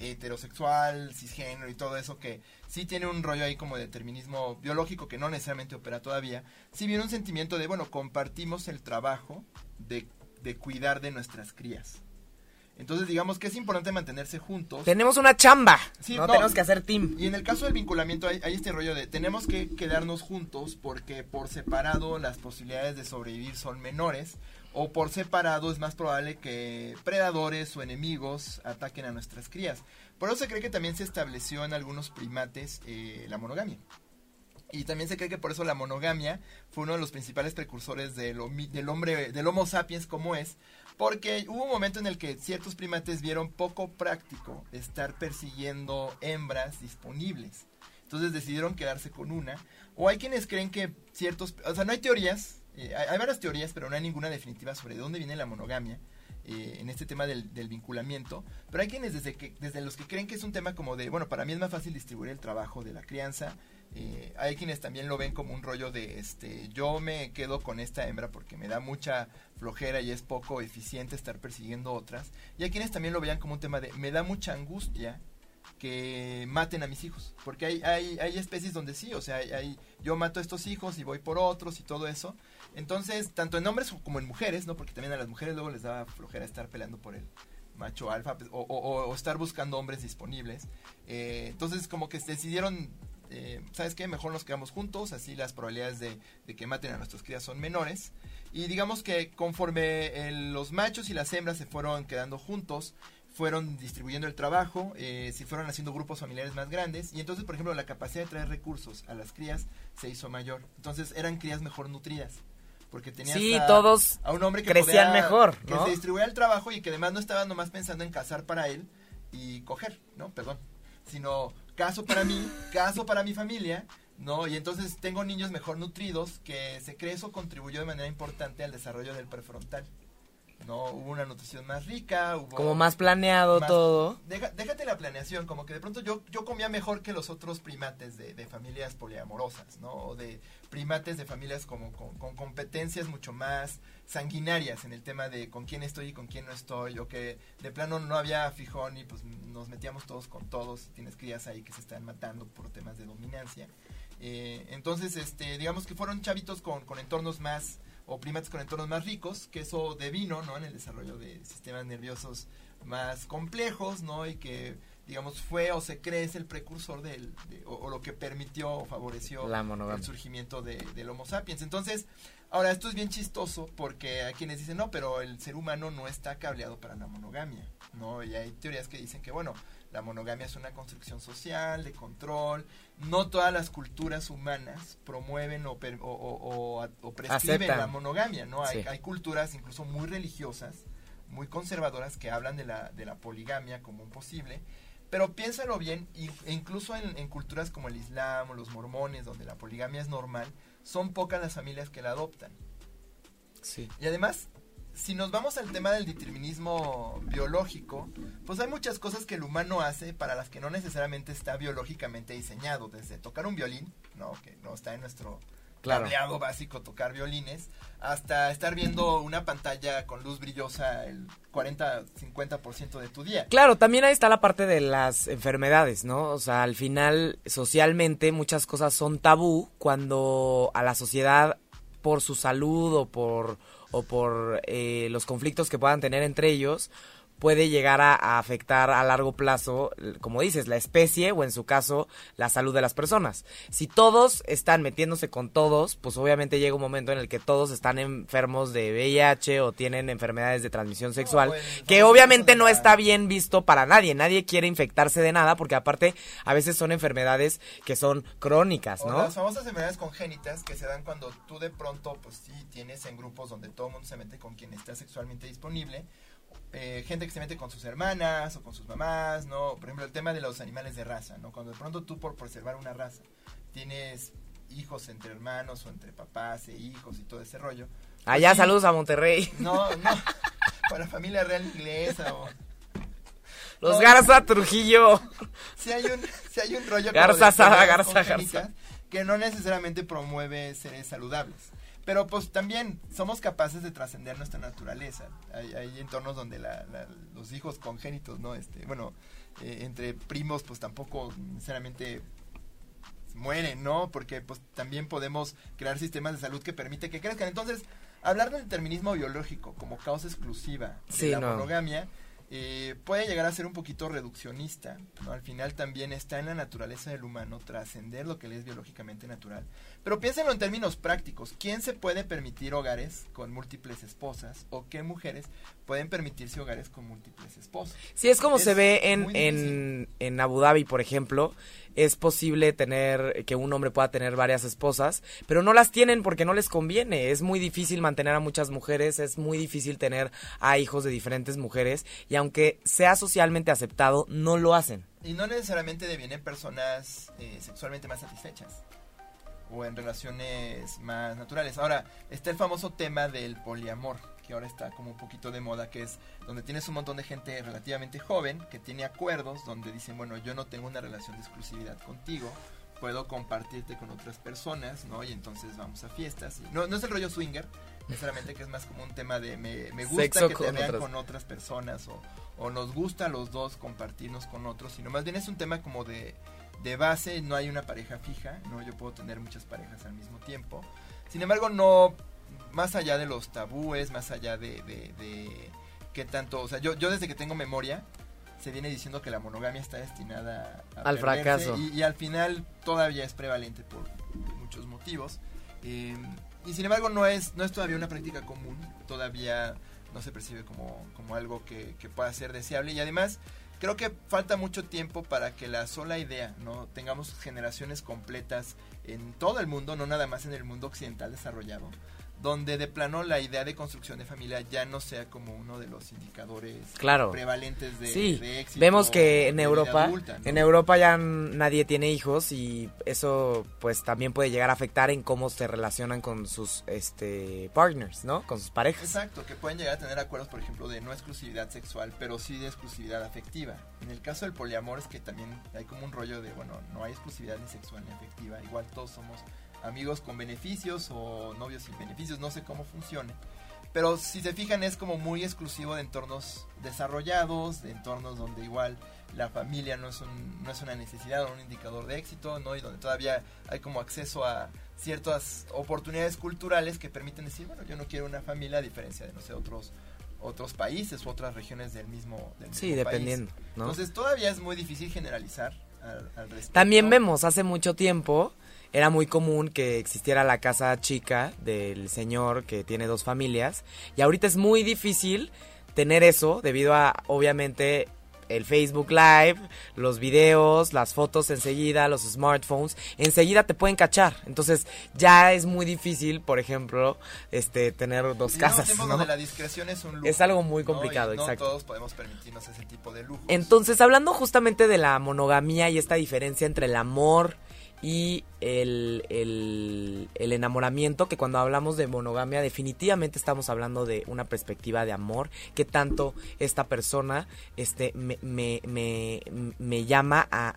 heterosexual, cisgénero y todo eso que sí tiene un rollo ahí como de determinismo biológico que no necesariamente opera todavía, sí viene un sentimiento de, bueno, compartimos el trabajo de, de cuidar de nuestras crías. Entonces, digamos que es importante mantenerse juntos. Tenemos una chamba. no, tenemos que hacer team. Y en el caso del vinculamiento hay, hay, este rollo de tenemos que quedarnos juntos porque por separado las posibilidades de sobrevivir son menores o por separado es más probable que predadores o enemigos ataquen a nuestras crías. Por eso se cree que también se estableció en algunos primates eh, la monogamia. Y también se cree que por eso la monogamia fue uno de los principales precursores del, del hombre, del Homo sapiens como es, porque hubo un momento en el que ciertos primates vieron poco práctico estar persiguiendo hembras disponibles. Entonces decidieron quedarse con una. O hay quienes creen que ciertos, o sea, no hay teorías eh, hay, varias teorías, pero no hay ninguna definitiva sobre de dónde viene la monogamia. Eh, en este tema del, vinculamiento, pero hay quienes desde, que, desde los que creen que es un tema como de, bueno, para mí es más fácil distribuir el trabajo de la crianza, eh, hay quienes también lo ven como un rollo de, este, yo me quedo con esta hembra porque me da mucha flojera y es poco eficiente estar persiguiendo otras, y hay quienes también lo vean como un tema de, me da mucha angustia que maten a mis hijos. Porque hay, hay, hay especies donde sí, o sea, yo mato a estos hijos y voy por otros y todo eso. Entonces, tanto en hombres como en mujeres, ¿no? Porque también a las mujeres luego les da flojera estar peleando por el macho alfa pues, o, estar buscando hombres disponibles. Eh, entonces, como que decidieron, eh, ¿sabes qué? Mejor nos quedamos juntos, así las probabilidades de, de que maten a nuestros crías son menores. Y digamos que conforme los machos y las hembras se fueron quedando juntos, fueron distribuyendo el trabajo, eh, se fueron haciendo grupos familiares más grandes y entonces, por ejemplo, la capacidad de traer recursos a las crías se hizo mayor. Entonces eran crías mejor nutridas. Porque tenías a, todos a un hombre que crecían mejor, que se distribuía el trabajo y que además no estaba nomás pensando en cazar para él y coger, ¿no? Perdón. Sino caso para mí, caso para mi familia, ¿no? Y entonces tengo niños mejor nutridos que se cree eso contribuyó de manera importante al desarrollo del prefrontal. ¿No? Hubo una nutrición más rica, hubo... Como más planeado todo. déjate la planeación, como que de pronto yo, yo comía mejor que los otros primates de, de familias poliamorosas, ¿no? O de primates de familias como, con, con, competencias mucho más sanguinarias en el tema de con quién estoy y con quién no estoy, o que de plano no había fijón y pues nos metíamos todos con todos, tienes crías ahí que se están matando por temas de dominancia. Eh, entonces, este, digamos que fueron chavitos con, con entornos más o primates con entornos más ricos, que eso devino, ¿no? En el desarrollo de sistemas nerviosos más complejos, ¿no? Y que, digamos, fue o se cree es el precursor del, o, lo que permitió o favoreció el surgimiento de, del Homo sapiens. Entonces, ahora, esto es bien chistoso porque hay quienes dicen, no, pero el ser humano no está cableado para la monogamia, ¿no? Y hay teorías que dicen que, bueno, la monogamia es una construcción social, de control. No todas las culturas humanas promueven o, o, prescriben la monogamia, ¿no? Hay, hay, culturas incluso muy religiosas muy conservadoras que hablan de la, de la poligamia como un posible, pero piénsalo bien, e incluso en, en, culturas como el Islam o los mormones, donde la poligamia es normal, son pocas las familias que la adoptan. Sí. Y además, si nos vamos al tema del determinismo biológico, pues hay muchas cosas que el humano hace para las que no necesariamente está biológicamente diseñado, desde tocar un violín, no, que no está en nuestro claro. cableado básico tocar violines, hasta estar viendo una pantalla con luz brillosa el 40-50% de tu día. Claro, también ahí está la parte de las enfermedades, ¿no? O sea, al final, socialmente, muchas cosas son tabú cuando a la sociedad, por su salud o por o por eh, los conflictos que puedan tener entre ellos, puede llegar a, afectar a largo plazo, como dices, la especie o en su caso la salud de las personas. Si todos están metiéndose con todos, pues obviamente llega un momento en el que todos están enfermos de VIH o tienen enfermedades de transmisión sexual, que obviamente no está bien visto para nadie. Nadie quiere infectarse de nada porque aparte a veces son enfermedades que son crónicas, ¿no? las famosas enfermedades congénitas que se dan cuando tú de pronto, pues sí, tienes en grupos donde todo el mundo se mete con quien está sexualmente disponible eh, gente que se mete con sus hermanas o con sus mamás, ¿no? Por ejemplo, el tema de los animales de raza, ¿no? Cuando de pronto tú por preservar una raza tienes hijos entre hermanos o entre papás e hijos y todo ese rollo. Allá pues saludos a Monterrey. No, no, para familia real inglesa o... Los Garza Trujillo. Si hay un, si hay un rollo Garza Sada, Garza, Garza. Que no necesariamente promueve seres saludables. Pero pues también somos capaces de trascender nuestra naturaleza. Hay, hay entornos donde la, los hijos congénitos, ¿no? Este, bueno, eh, entre primos pues tampoco necesariamente mueren, ¿no? Porque pues también podemos crear sistemas de salud que permite que crezcan. Entonces, hablar del determinismo biológico como causa exclusiva de la monogamia eh, puede llegar a ser un poquito reduccionista. ¿no? Al final también está en la naturaleza del humano trascender lo que le es biológicamente natural. Pero piénsenlo en términos prácticos. ¿Quién se puede permitir hogares con múltiples esposas? ¿O qué mujeres pueden permitirse hogares con múltiples esposas? Sí, es como se ve en, en, en Abu Dhabi, por ejemplo es posible tener que un hombre pueda tener varias esposas, pero no las tienen porque no les conviene. Es muy difícil mantener a muchas mujeres, es muy difícil tener a hijos de diferentes mujeres y aunque sea socialmente aceptado, no lo hacen. Y no necesariamente devienen personas eh, sexualmente más satisfechas o en relaciones más naturales. Ahora, está el famoso tema del poliamor, que ahora está como un poquito de moda, que es donde tienes un montón de gente relativamente joven que tiene acuerdos donde dicen, bueno, yo no tengo una relación de exclusividad contigo, puedo compartirte con otras personas, ¿no? Y entonces vamos a fiestas. no, no es el rollo swinger, necesariamente que es más como un tema de me, me gusta que te vean con otras personas o, o nos gusta a los dos compartirnos con otros, sino más bien es un tema como de de base no hay una pareja fija, ¿no? Yo puedo tener muchas parejas al mismo tiempo. Sin embargo, no, más allá de los tabúes, más allá de, de, qué tanto, o sea, yo, yo desde que tengo memoria, se viene diciendo que la monogamia está destinada al fracaso. Y, al final todavía es prevalente por muchos motivos. Eh, y sin embargo no es, no es todavía una práctica común, todavía no se percibe como, como algo que, que pueda ser deseable. Y además creo que falta mucho tiempo para que la sola idea, ¿no? Tengamos generaciones completas en todo el mundo, no nada más en el mundo occidental desarrollado, donde de plano la idea de construcción de familia ya no sea como uno de los indicadores prevalentes de, sí. éxito. Vemos que en Europa, en Europa ya nadie tiene hijos y eso pues también puede llegar a afectar en cómo se relacionan con sus este partners, ¿no? Con sus parejas. Exacto, que pueden llegar a tener acuerdos, por ejemplo, de no exclusividad sexual, pero sí de exclusividad afectiva. En el caso del poliamor es que también hay como un rollo de, bueno, no hay exclusividad ni sexual ni afectiva, igual todos somos amigos con beneficios o novios sin beneficios, no sé cómo funcione. Pero si se fijan es como muy exclusivo de entornos desarrollados, de entornos donde igual la familia no es, un, no es una necesidad o un indicador de éxito, ¿no? Y donde todavía hay como acceso a ciertas oportunidades culturales que permiten decir, bueno, yo no quiero una familia a diferencia de, no sé, otros otros países u otras regiones del mismo, del sí, dependiendo, Entonces todavía es muy difícil generalizar al, al respecto. También vemos hace mucho tiempo era muy común que existiera la casa chica del señor que tiene dos familias y ahorita es muy difícil tener eso debido a obviamente el Facebook Live, los videos, las fotos enseguida, los smartphones, enseguida te pueden cachar. Entonces ya es muy difícil, por ejemplo, este tener dos casas. ¿no? la discreción es un lujo. Es algo muy complicado, no exacto. todos podemos permitirnos ese tipo de lujo. Entonces, hablando justamente de la monogamía y esta diferencia entre el amor y el, el, enamoramiento, que cuando hablamos de monogamia definitivamente estamos hablando de una perspectiva de amor, que tanto esta persona este, me, me, me, me llama a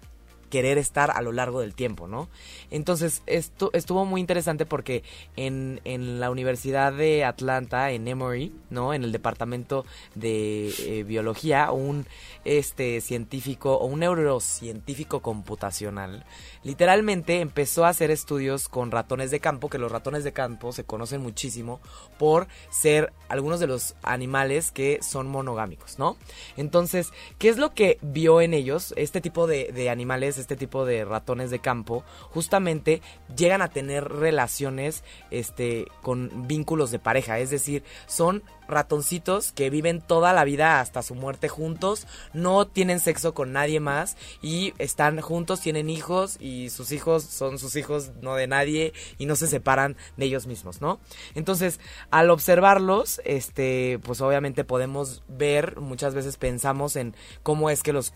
querer estar a lo largo del tiempo, ¿no? Entonces, esto estuvo muy interesante porque en, en la Universidad de Atlanta, en Emory, ¿no? En el departamento de eh, biología, un este científico o un neurocientífico computacional literalmente empezó a hacer estudios con ratones de campo, que los ratones de campo se conocen muchísimo por ser algunos de los animales que son monogámicos, ¿no? Entonces, ¿qué es lo que vio en ellos? Este tipo de, de animales, este tipo de ratones de campo, justamente llegan a tener relaciones este, con vínculos de pareja, es decir, son ratoncitos que viven toda la vida hasta su muerte juntos, no tienen sexo con nadie más y están juntos, tienen hijos y sus hijos son sus hijos, no de nadie y no se separan de ellos mismos, ¿no? Entonces, al observarlos, este, pues obviamente podemos ver, muchas veces pensamos en cómo es que los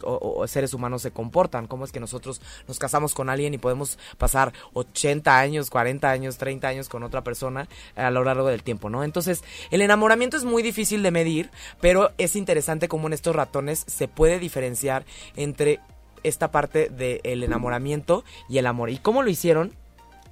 seres humanos se comportan, cómo es que nosotros nos casamos con alguien y podemos pasar 80 años, 40 años, 30 años con otra persona a lo largo del tiempo, ¿no? Entonces, el enamoramiento es muy difícil de medir, pero es interesante cómo en estos ratones se puede diferenciar entre esta parte del enamoramiento y el amor. ¿Y cómo lo hicieron?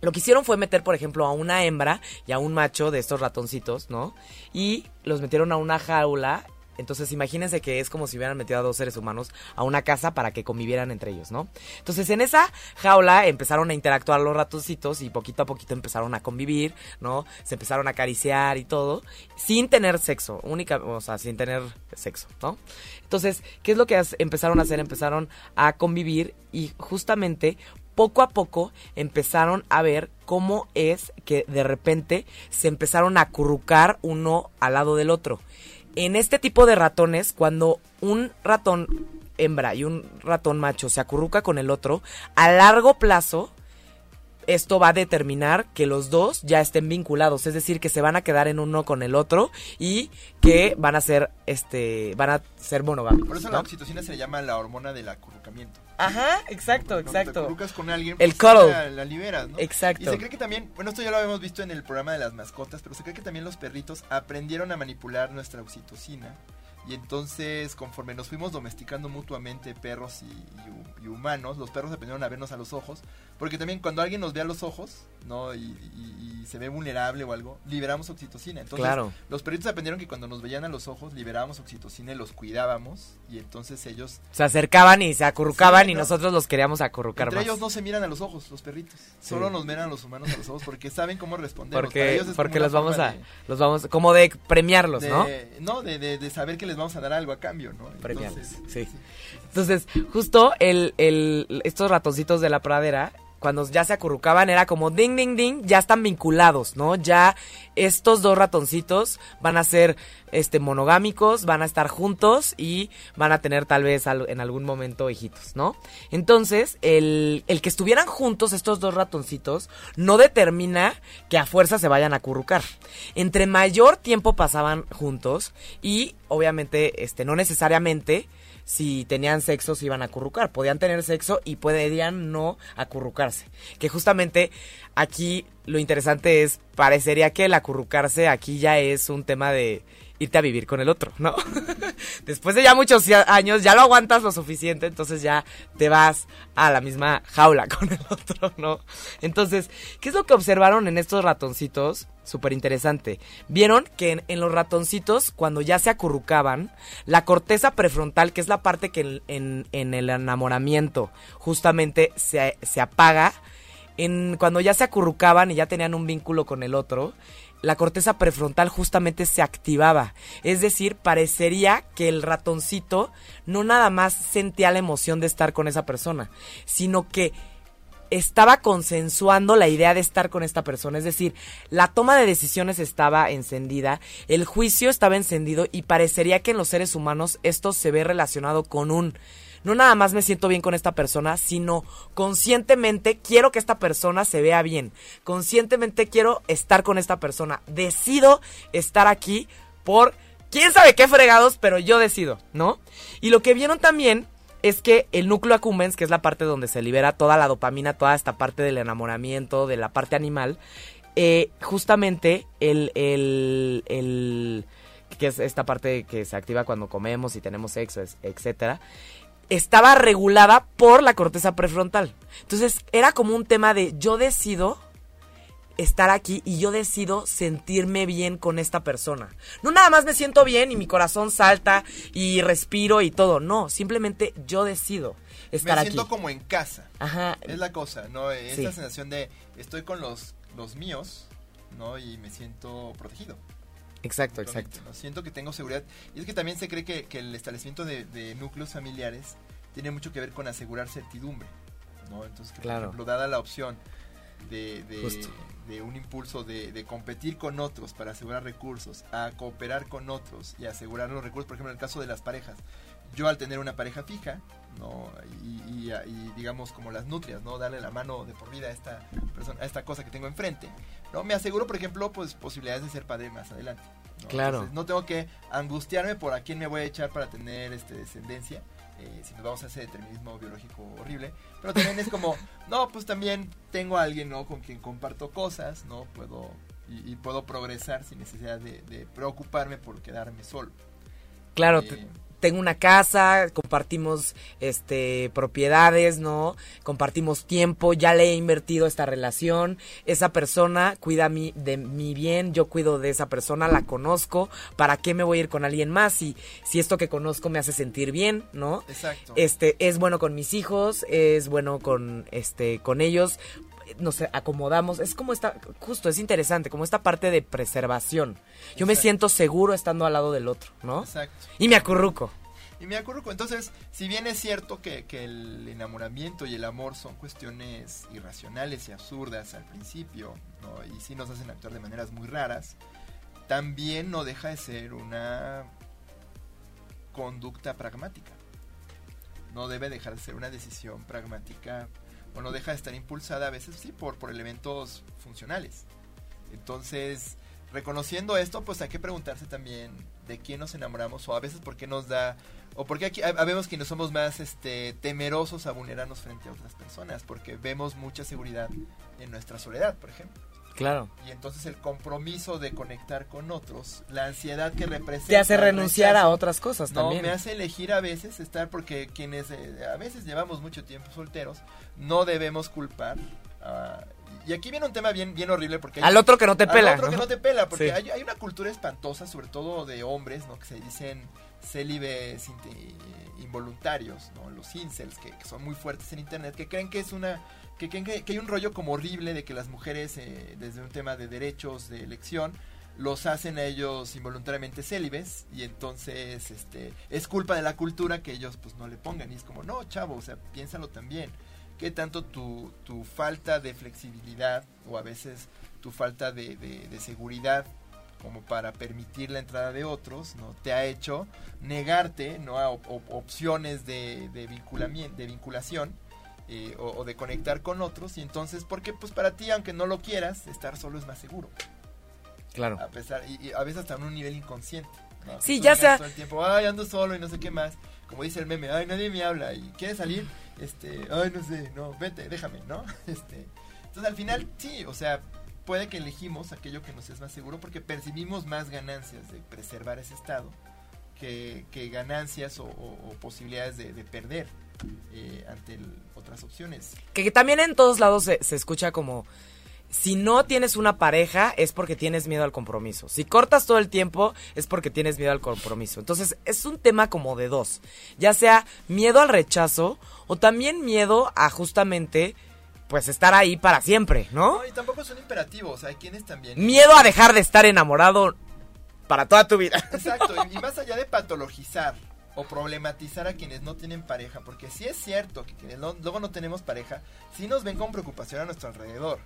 Lo que hicieron fue meter, por ejemplo, a una hembra y a un macho de estos ratoncitos, ¿no? Y los metieron a una jaula entonces imagínense que es como si hubieran metido a dos seres humanos a una casa para que convivieran entre ellos, ¿no? Entonces en esa jaula empezaron a interactuar los ratoncitos y poquito a poquito empezaron a convivir, ¿no? Se empezaron a acariciar y todo, sin tener sexo, única, o sea, sin tener sexo, ¿no? Entonces, ¿qué es lo que empezaron a hacer? Empezaron a convivir y justamente poco a poco empezaron a ver cómo es que de repente se empezaron a acurrucar uno al lado del otro en este tipo de ratones, cuando un ratón hembra y un ratón macho se acurruca con el otro, a largo plazo esto va a determinar que los dos ya estén vinculados, es decir, que se van a quedar en uno con el otro y que van a ser este van a ser monogámicos. Por eso la oxitocina se llama la hormona del acurrucamiento. Ajá, exacto, exacto. Te con alguien, el pues, La, la, liberas, ¿no? Exacto. Y se cree que también, bueno, esto ya lo habíamos visto en el programa de las mascotas, pero se cree que también los perritos aprendieron a manipular nuestra oxitocina y entonces, conforme nos fuimos domesticando mutuamente perros y, humanos, los perros aprendieron a vernos a los ojos. Porque también cuando alguien nos ve a los ojos, ¿no? Y, se ve vulnerable o algo, liberamos oxitocina. Entonces, los perritos aprendieron que cuando nos veían a los ojos, liberábamos oxitocina y los cuidábamos. Y entonces ellos... Se acercaban y se acurrucaban y nosotros los queríamos acurrucar Entre ellos no se miran a los ojos, los perritos. Solo nos miran a los humanos a los ojos porque saben cómo responder. Porque, porque los vamos a... Los vamos... Como de premiarlos, ¿no? No, de, de saber que les vamos a dar algo a cambio, ¿no? Entonces, sí. Entonces, justo el, el, estos ratoncitos de la pradera cuando ya se acurrucaban era como ding, ding, ding, ya están vinculados, ¿no? Ya estos dos ratoncitos van a ser este monogámicos, van a estar juntos y van a tener tal vez en algún momento hijitos, ¿no? Entonces, el, el que estuvieran juntos estos dos ratoncitos no determina que a fuerza se vayan a acurrucar. Entre mayor tiempo pasaban juntos y obviamente este no necesariamente si tenían sexo se iban a acurrucar. Podían tener sexo y podían no acurrucarse. Que justamente aquí lo interesante es, parecería que el acurrucarse aquí ya es un tema de irte a vivir con el otro, ¿no? Después de ya muchos años ya lo aguantas lo suficiente, entonces ya te vas a la misma jaula con el otro, ¿no? Entonces, ¿qué es lo que observaron en estos ratoncitos? Súper interesante. Vieron que en, los ratoncitos, cuando ya se acurrucaban, la corteza prefrontal, que es la parte que en, el enamoramiento justamente se, se apaga, cuando ya se acurrucaban y ya tenían un vínculo con el otro, la corteza prefrontal justamente se activaba. Es decir, parecería que el ratoncito no nada más sentía la emoción de estar con esa persona, sino que estaba consensuando la idea de estar con esta persona. Es decir, la toma de decisiones estaba encendida, el juicio estaba encendido y parecería que en los seres humanos esto se ve relacionado con un no nada más me siento bien con esta persona, sino conscientemente quiero que esta persona se vea bien. Conscientemente quiero estar con esta persona. Decido estar aquí por quién sabe qué fregados, pero yo decido, ¿no? Y lo que vieron también es que el núcleo accumbens, que es la parte donde se libera toda la dopamina, toda esta parte del enamoramiento, de la parte animal, eh, justamente el, el, el, que es esta parte que se activa cuando comemos y tenemos sexo, etcétera, estaba regulada por la corteza prefrontal. Entonces era como un tema de yo decido estar aquí y yo decido sentirme bien con esta persona. No nada más me siento bien y mi corazón salta y respiro y todo. No, simplemente yo decido estar aquí. Me siento como en casa. Ajá. Es la cosa, ¿no? Esta sensación de estoy con los, los míos, ¿no? Y me siento protegido. Exacto, exacto. Siento que tengo seguridad. Y es que también se cree que, el establecimiento de, núcleos familiares tiene mucho que ver con asegurar certidumbre. ¿no? Entonces, por ejemplo, dada la opción de, de, un impulso de, competir con otros para asegurar recursos, a cooperar con otros y asegurar los recursos, por ejemplo, en el caso de las parejas. Yo al tener una pareja fija, ¿no? Y, digamos como las nutrias, ¿no? Darle la mano de por vida a esta persona, a esta cosa que tengo enfrente, ¿no? Me aseguro, por ejemplo, pues posibilidades de ser padre más adelante. Claro. no tengo que angustiarme por a quién me voy a echar para tener este descendencia. Eh, si nos vamos a ese determinismo biológico horrible, pero también es como, no, pues también tengo a alguien, ¿no? Con quien comparto cosas, ¿no? Puedo, y, puedo progresar sin necesidad de, preocuparme por quedarme solo. Claro, eh, tengo una casa, compartimos este propiedades, ¿no? Compartimos tiempo, ya le he invertido esta relación, esa persona cuida mi, de mi bien, yo cuido de esa persona, la conozco, ¿para qué me voy a ir con alguien más si si esto que conozco me hace sentir bien, ¿no? Exacto. Este es bueno con mis hijos, es bueno con este con ellos, nos acomodamos. Es como esta, justo, es interesante, como esta parte de preservación. Yo me siento seguro estando al lado del otro, ¿no? Exacto. Y me acurruco. Y me acurruco. Entonces, si bien es cierto que, que el enamoramiento y el amor son cuestiones irracionales y absurdas al principio, ¿no? y sí nos hacen actuar de maneras muy raras, también no deja de ser una conducta pragmática. No debe dejar de ser una decisión pragmática o no deja de estar impulsada a veces sí por, por elementos funcionales. Entonces, reconociendo esto, pues hay que preguntarse también de quién nos enamoramos o a veces por qué nos da o por qué aquí vemos que no somos más este temerosos a vulnerarnos frente a otras personas, porque vemos mucha seguridad en nuestra soledad, por ejemplo. Claro. Y entonces el compromiso de conectar con otros, la ansiedad que representa. Te hace renunciar a otras cosas no, también. me hace elegir a veces estar porque quienes eh, a veces llevamos mucho tiempo solteros, no debemos culpar y aquí viene un tema bien, bien horrible porque... al otro que no te pela. Al otro que no te pela, porque hay, hay, una cultura espantosa, sobre todo de hombres, ¿no? Que se dicen célibes involuntarios, ¿no? Los incels, que, que, son muy fuertes en internet, que creen que es una que, hay un rollo como horrible de que las mujeres, eh, desde un tema de derechos, de elección, los hacen a ellos involuntariamente célibes y entonces este es culpa de la cultura que ellos pues no le pongan. Y es como no chavo o sea piénsalo también. Qué tanto tu, tu falta de flexibilidad o a veces tu falta de, de, seguridad como para permitir la entrada de otros no te ha hecho negarte no a opciones de, de, vinculamiento, de vinculación eh, o, de conectar con otros y entonces porque pues para ti aunque no lo quieras estar solo es más seguro. Claro. A pesar y, a veces hasta en un nivel inconsciente sí ya sea todo el tiempo ay ando solo y no sé qué más como dice el meme ay nadie me habla y quiere salir este ay no sé no vete déjame no este entonces al final sí o sea puede que elegimos aquello que nos es más seguro porque percibimos más ganancias de preservar ese estado que, ganancias o, posibilidades de, perder eh, ante otras opciones. Que, también en todos lados se, escucha como, si no tienes una pareja es porque tienes miedo al compromiso. Si cortas todo el tiempo es porque tienes miedo al compromiso. Entonces es un tema como de dos. Ya sea miedo al rechazo o también miedo a justamente pues estar ahí para siempre, ¿no? No, y tampoco son imperativos, hay quienes también... Miedo a dejar de estar enamorado para toda tu vida. Exacto, y más allá de patologizar o problematizar a quienes no tienen pareja, porque sí es cierto que quienes luego no tenemos pareja, sí nos ven con preocupación a nuestro alrededor.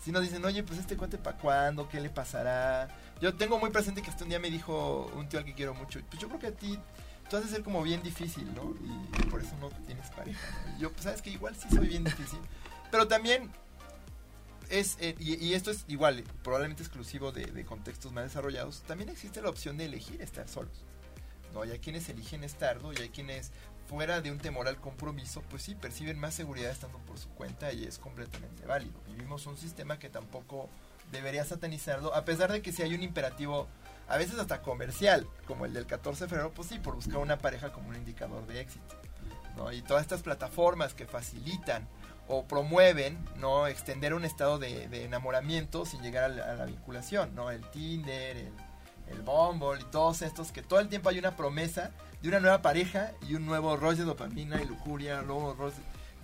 Sí nos dicen, oye, pues este cuate para cuándo, ¿qué le pasará? Yo tengo muy presente que hasta un día me dijo un tío al que quiero mucho, pues yo creo que a ti tú has de ser como bien difícil, ¿no? Y por eso no tienes pareja. Y yo, pues sabes que igual sí soy bien difícil. Pero también es, eh, y, esto es igual, probablemente exclusivo de, de, contextos más desarrollados, también existe la opción de elegir estar solos. ¿No? hay quienes eligen estar, ¿no? Y hay quienes, fuera de un temor al compromiso, pues sí, perciben más seguridad estando por su cuenta y es completamente válido. Vivimos un sistema que tampoco debería satanizarlo, a pesar de que si hay un imperativo, a veces hasta comercial, como el del 14 de febrero, pues sí, por buscar una pareja como un indicador de éxito. ¿no? Y todas estas plataformas que facilitan o promueven no extender un estado de, enamoramiento sin llegar a la, vinculación, ¿no? El Tinder, el el Bumble y todos estos, que todo el tiempo hay una promesa de una nueva pareja y un nuevo rush de dopamina y lujuria, nuevo rush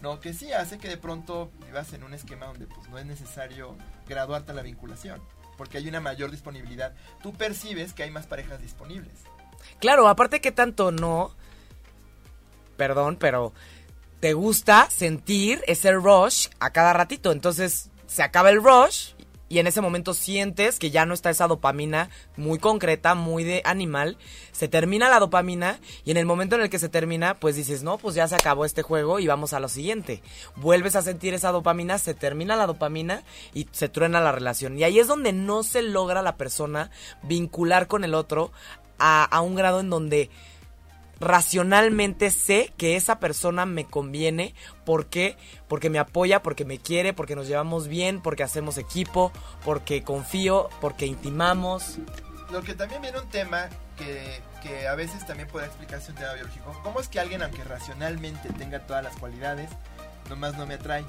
no, que sí hace que de pronto vivas en un esquema donde pues no es necesario graduarte a la vinculación, porque hay una mayor disponibilidad. Tú percibes que hay más parejas disponibles. Claro, aparte que tanto no, perdón, pero te gusta sentir ese rush a cada ratito, entonces se acaba el rush y en ese momento sientes que ya no está esa dopamina muy concreta, muy de animal, se termina la dopamina y en el momento en el que se termina, pues dices, no, pues ya se acabó este juego y vamos a lo siguiente. Vuelves a sentir esa dopamina, se termina la dopamina y se truena la relación. Y ahí es donde no se logra la persona vincular con el otro a, a un grado en donde racionalmente sé que esa persona me conviene. ¿Por qué? Porque me apoya, porque me quiere, porque nos llevamos bien, porque hacemos equipo, porque confío, porque intimamos. Lo que también viene un tema que, que a veces también puede explicarse un tema biológico. ¿Cómo es que alguien, aunque racionalmente tenga todas las cualidades, nomás no me atrae?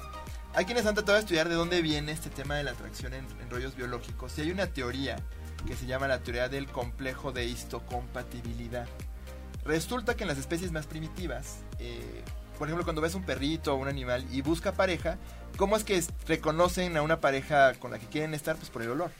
Hay quienes han tratado de estudiar de dónde viene este tema de la atracción en, en rollos biológicos. Y hay una teoría que se llama la teoría del complejo de histocompatibilidad. Resulta que en las especies más primitivas, eh, por ejemplo, cuando ves un perrito o un animal y busca pareja, ¿cómo es que reconocen a una pareja con la que quieren estar? Pues por el olor.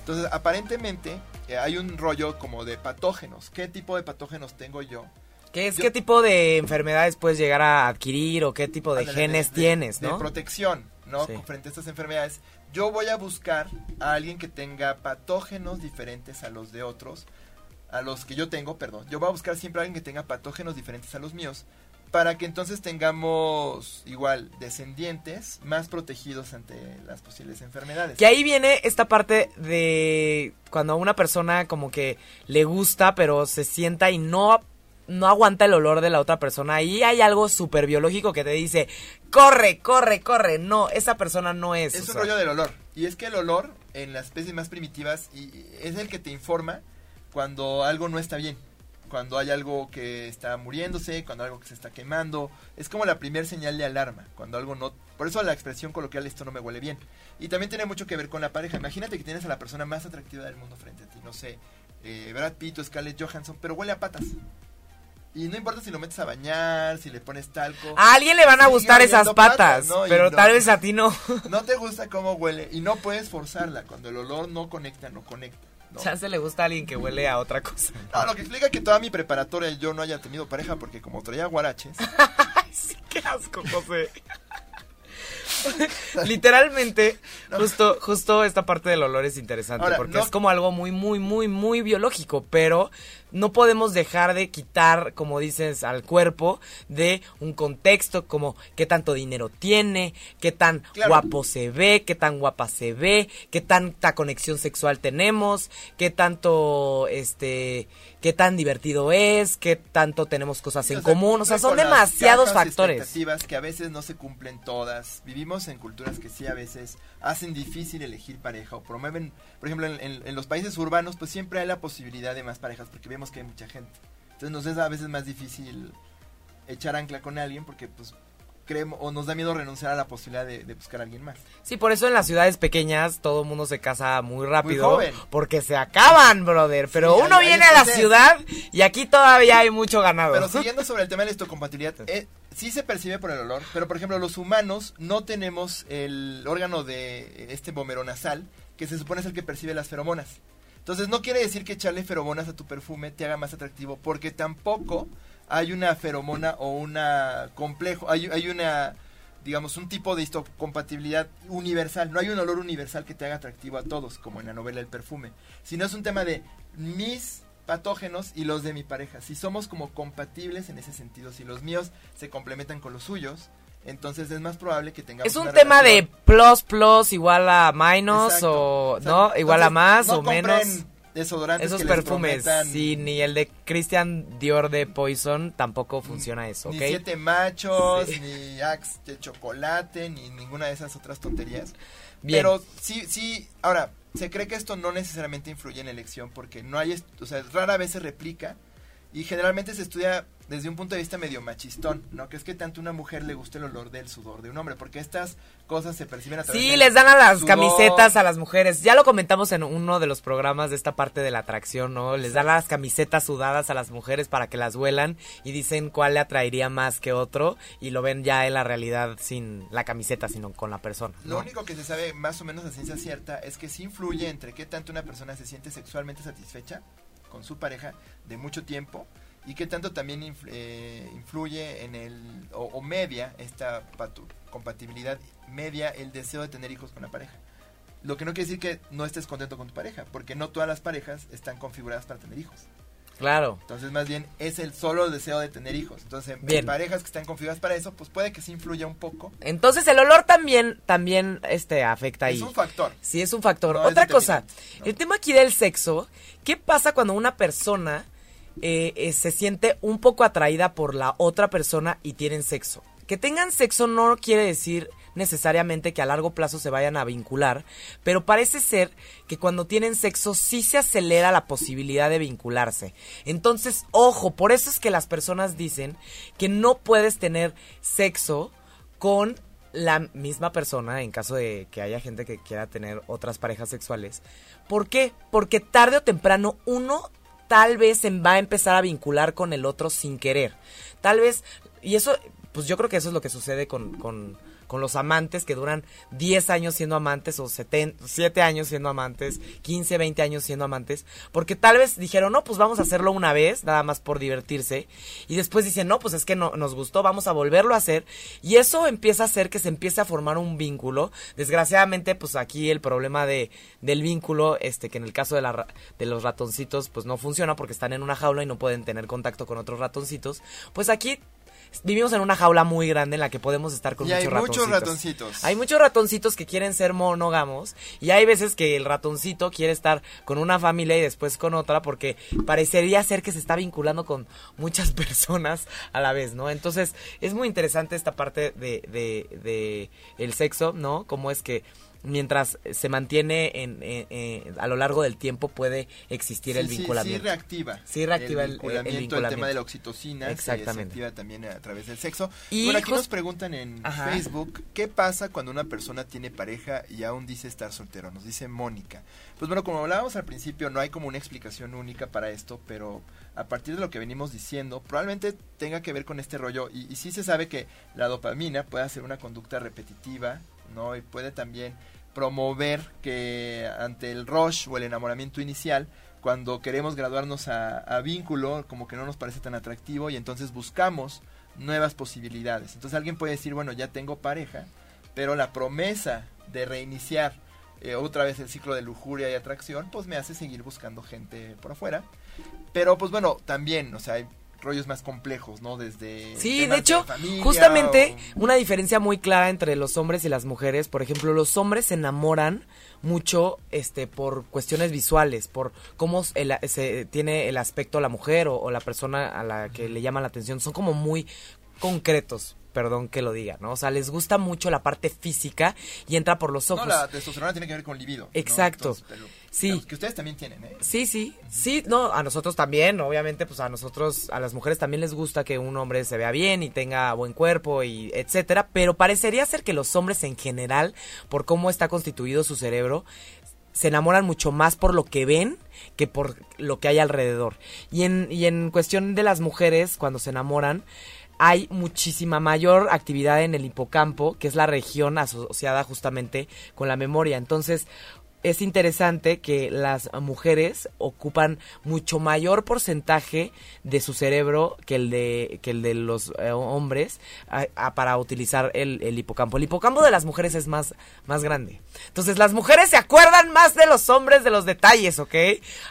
Entonces, aparentemente eh, hay un rollo como de patógenos. ¿Qué tipo de patógenos tengo yo? ¿Qué es qué tipo de enfermedades puedes llegar a adquirir o qué tipo de genes tienes, ¿no? De protección, ¿no? Frente a estas enfermedades. Yo voy a buscar a alguien que tenga patógenos diferentes a los de otros a los que yo tengo, perdón. Yo voy a buscar siempre a alguien que tenga patógenos diferentes a los míos para que entonces tengamos igual descendientes más protegidos ante las posibles enfermedades. Que ahí viene esta parte de cuando a una persona como que le gusta pero se sienta y no no aguanta el olor de la otra persona. Ahí hay algo súper biológico que te dice, corre, corre, corre. No, esa persona no es. Es un rollo del olor. Y es que el olor en las especies más primitivas es el que te informa cuando algo no está bien, cuando hay algo que está muriéndose, cuando algo que se está quemando, es como la primera señal de alarma, cuando algo no... Por eso la expresión coloquial esto no me huele bien. Y también tiene mucho que ver con la pareja. Imagínate que tienes a la persona más atractiva del mundo frente a ti, no sé, eh, Brad Pitt o Scarlett Johansson, pero huele a patas. Y no importa si lo metes a bañar, si le pones talco. A alguien le van a gustar esas patas, pero tal vez a ti no. No te gusta cómo huele y no puedes forzarla. Cuando el olor no conecta, no conecta. ¿No? se le gusta a alguien que huele a otra cosa. No, lo que explica que toda mi preparatoria yo no haya tenido pareja porque como traía guaraches. sí, qué asco, José. Literalmente, justo, justo esta parte del olor es interesante porque es como algo muy, muy, muy, muy biológico, pero no podemos dejar de quitar, como dices, al cuerpo de un contexto como qué tanto dinero tiene, qué tan guapo se ve, qué tan guapa se ve, qué tanta conexión sexual tenemos, qué tanto, este, qué tan divertido es, qué tanto tenemos cosas en común, o sea, son demasiados factores. Expectativas que a veces no se cumplen todas. Vivimos en culturas que sí a veces hacen difícil elegir pareja o promueven, por ejemplo, en, en los países urbanos, pues siempre hay la posibilidad de más parejas porque vemos que hay mucha gente. Entonces nos es a veces más difícil echar ancla con alguien porque pues creemos o nos da miedo renunciar a la posibilidad de, buscar a alguien más. Sí, por eso en las ciudades pequeñas todo el mundo se casa muy rápido. Porque se acaban, brother. Pero uno viene a la ciudad y aquí todavía hay mucho ganado. Pero siguiendo sobre el tema de la histocompatibilidad, eh, sí se percibe por el olor, pero por ejemplo los humanos no tenemos el órgano de este bomero nasal, que se supone es el que percibe las feromonas. Entonces no quiere decir que echarle feromonas a tu perfume te haga más atractivo, porque tampoco hay una feromona o una complejo, hay, hay una digamos, un tipo de histocompatibilidad universal. No hay un olor universal que te haga atractivo a todos, como en la novela El perfume. Sino es un tema de mis patógenos y los de mi pareja. Si somos como compatibles en ese sentido, si los míos se complementan con los suyos, entonces es más probable que tengamos Es un tema de plus plus igual a minus Exacto. o, ¿no? Igual a más no o menos. desodorantes Esos que les perfumes, prometan sí, ni el de Christian Dior de Poison tampoco funciona eso, ¿ok? Ni siete machos, Sí. ni axe de chocolate, ni ninguna de esas otras tonterías. Bien. Pero sí, sí, ahora, se cree que esto no necesariamente influye en la elección porque no hay, o sea, rara vez se replica y generalmente se estudia desde un punto de vista medio machistón, ¿no? Que es que tanto una mujer le gusta el olor del sudor de un hombre, porque estas cosas se perciben a través Sí, les dan a las sudor. camisetas a las mujeres. Ya lo comentamos en uno de los programas de esta parte de la atracción, ¿no? Les dan las camisetas sudadas a las mujeres para que las huelan y dicen cuál le atraería más que otro y lo ven ya en la realidad sin la camiseta, sino con la persona. Lo único que se sabe más o menos a ciencia cierta es que sí influye entre qué tanto una persona se siente sexualmente satisfecha con su pareja de mucho tiempo y qué tanto también eh, influye en el o, o media esta compatibilidad media el deseo de tener hijos con la pareja. Lo que no quiere decir que no estés contento con tu pareja, porque no todas las parejas están configuradas para tener hijos. Claro. Entonces, más bien es el solo deseo de tener hijos. Entonces, en parejas que están configuradas para eso, pues puede que sí influya un poco. Entonces el olor también, también este, afecta ahí. Es un factor. Sí, es un factor. No Otra cosa, no. el tema aquí del sexo, ¿qué pasa cuando una persona eh, eh, se siente un poco atraída por la otra persona y tienen sexo? Que tengan sexo no quiere decir necesariamente que a largo plazo se vayan a vincular, pero parece ser que cuando tienen sexo sí se acelera la posibilidad de vincularse. Entonces, ojo, por eso es que las personas dicen que no puedes tener sexo con la misma persona en caso de que haya gente que quiera tener otras parejas sexuales. ¿Por qué? Porque tarde o temprano uno tal vez se va a empezar a vincular con el otro sin querer. Tal vez, y eso, pues yo creo que eso es lo que sucede con, con, con los amantes que duran 10 años siendo amantes o 7 años siendo amantes, 15, 20 años siendo amantes, porque tal vez dijeron, no, pues vamos a hacerlo una vez, nada más por divertirse, y después dicen, no, pues es que no, nos gustó, vamos a volverlo a hacer, y eso empieza a hacer que se empiece a formar un vínculo. Desgraciadamente, pues aquí el problema de, del vínculo, este, que en el caso de, la, de los ratoncitos, pues no funciona porque están en una jaula y no pueden tener contacto con otros ratoncitos, pues aquí vivimos en una jaula muy grande en la que podemos estar con Y hay muchos muchos ratoncitos. ratoncitos. Hay muchos ratoncitos que quieren ser monógamos y hay veces que el ratoncito quiere estar con una familia y después con otra porque parecería ser que se está vinculando con muchas personas a la vez, ¿no? Entonces es muy interesante esta parte de, de, de el sexo, ¿no? Cómo es que mientras se mantiene en, en- en- a lo largo del tiempo puede existir el Sí, sí, vinculamiento. Sí, reactiva. Sí reactiva el- el vinculamiento. El, vinculamiento. tema de la oxitocina Exactamente. se también a través del sexo. Y bueno, aquí nos preguntan en Ajá. Facebook, ¿qué pasa cuando una persona tiene pareja y aún dice estar soltero? Nos dice Mónica. Pues bueno, como hablábamos al principio, no hay como una explicación única para esto, pero a partir de lo que venimos diciendo, probablemente tenga que ver con este rollo. Y, y sí se sabe que la dopamina puede hacer una conducta repetitiva, ¿no? Y puede también promover que ante el rush o el enamoramiento inicial, cuando queremos graduarnos a, vínculo, como que no nos parece tan atractivo y entonces buscamos nuevas posibilidades. Entonces alguien puede decir, bueno, ya tengo pareja, pero la promesa de reiniciar eh, otra vez el ciclo de lujuria y atracción, pues me hace seguir buscando gente por afuera. Pero pues bueno, también, o sea, hay rollos más complejos, ¿no? Desde... Sí, de hecho, familia justamente o- una diferencia muy clara entre los hombres y las mujeres, por ejemplo, los hombres se enamoran mucho este por cuestiones visuales, por cómo el- se tiene el aspecto la mujer o, o la persona a la que le llama la atención, son como muy concretos, perdón que lo diga, ¿no? O sea, les gusta mucho la parte física y entra por los ojos. No, la testosterona tiene que ver con libido. ¿no? Exacto. Entonces, Sí. digamos, que ustedes también tienen, ¿eh? Sí, sí, sí, no, a nosotros también, obviamente, pues a nosotros, a las mujeres también les gusta que un hombre se vea bien y tenga buen cuerpo y etcétera, pero parecería ser que los hombres en general, por cómo está constituido su cerebro, se enamoran mucho más por lo que ven que por lo que hay alrededor. Y en, y en cuestión de las mujeres, cuando se enamoran, hay muchísima mayor actividad en el hipocampo, que es la región asociada justamente con la memoria. Entonces, es interesante que las mujeres ocupan mucho mayor porcentaje de su cerebro que el de, que el de los eh, hombres para utilizar el, el, hipocampo. El hipocampo de las mujeres es más, más grande. Entonces las mujeres se acuerdan más de los hombres de los detalles, ¿ok?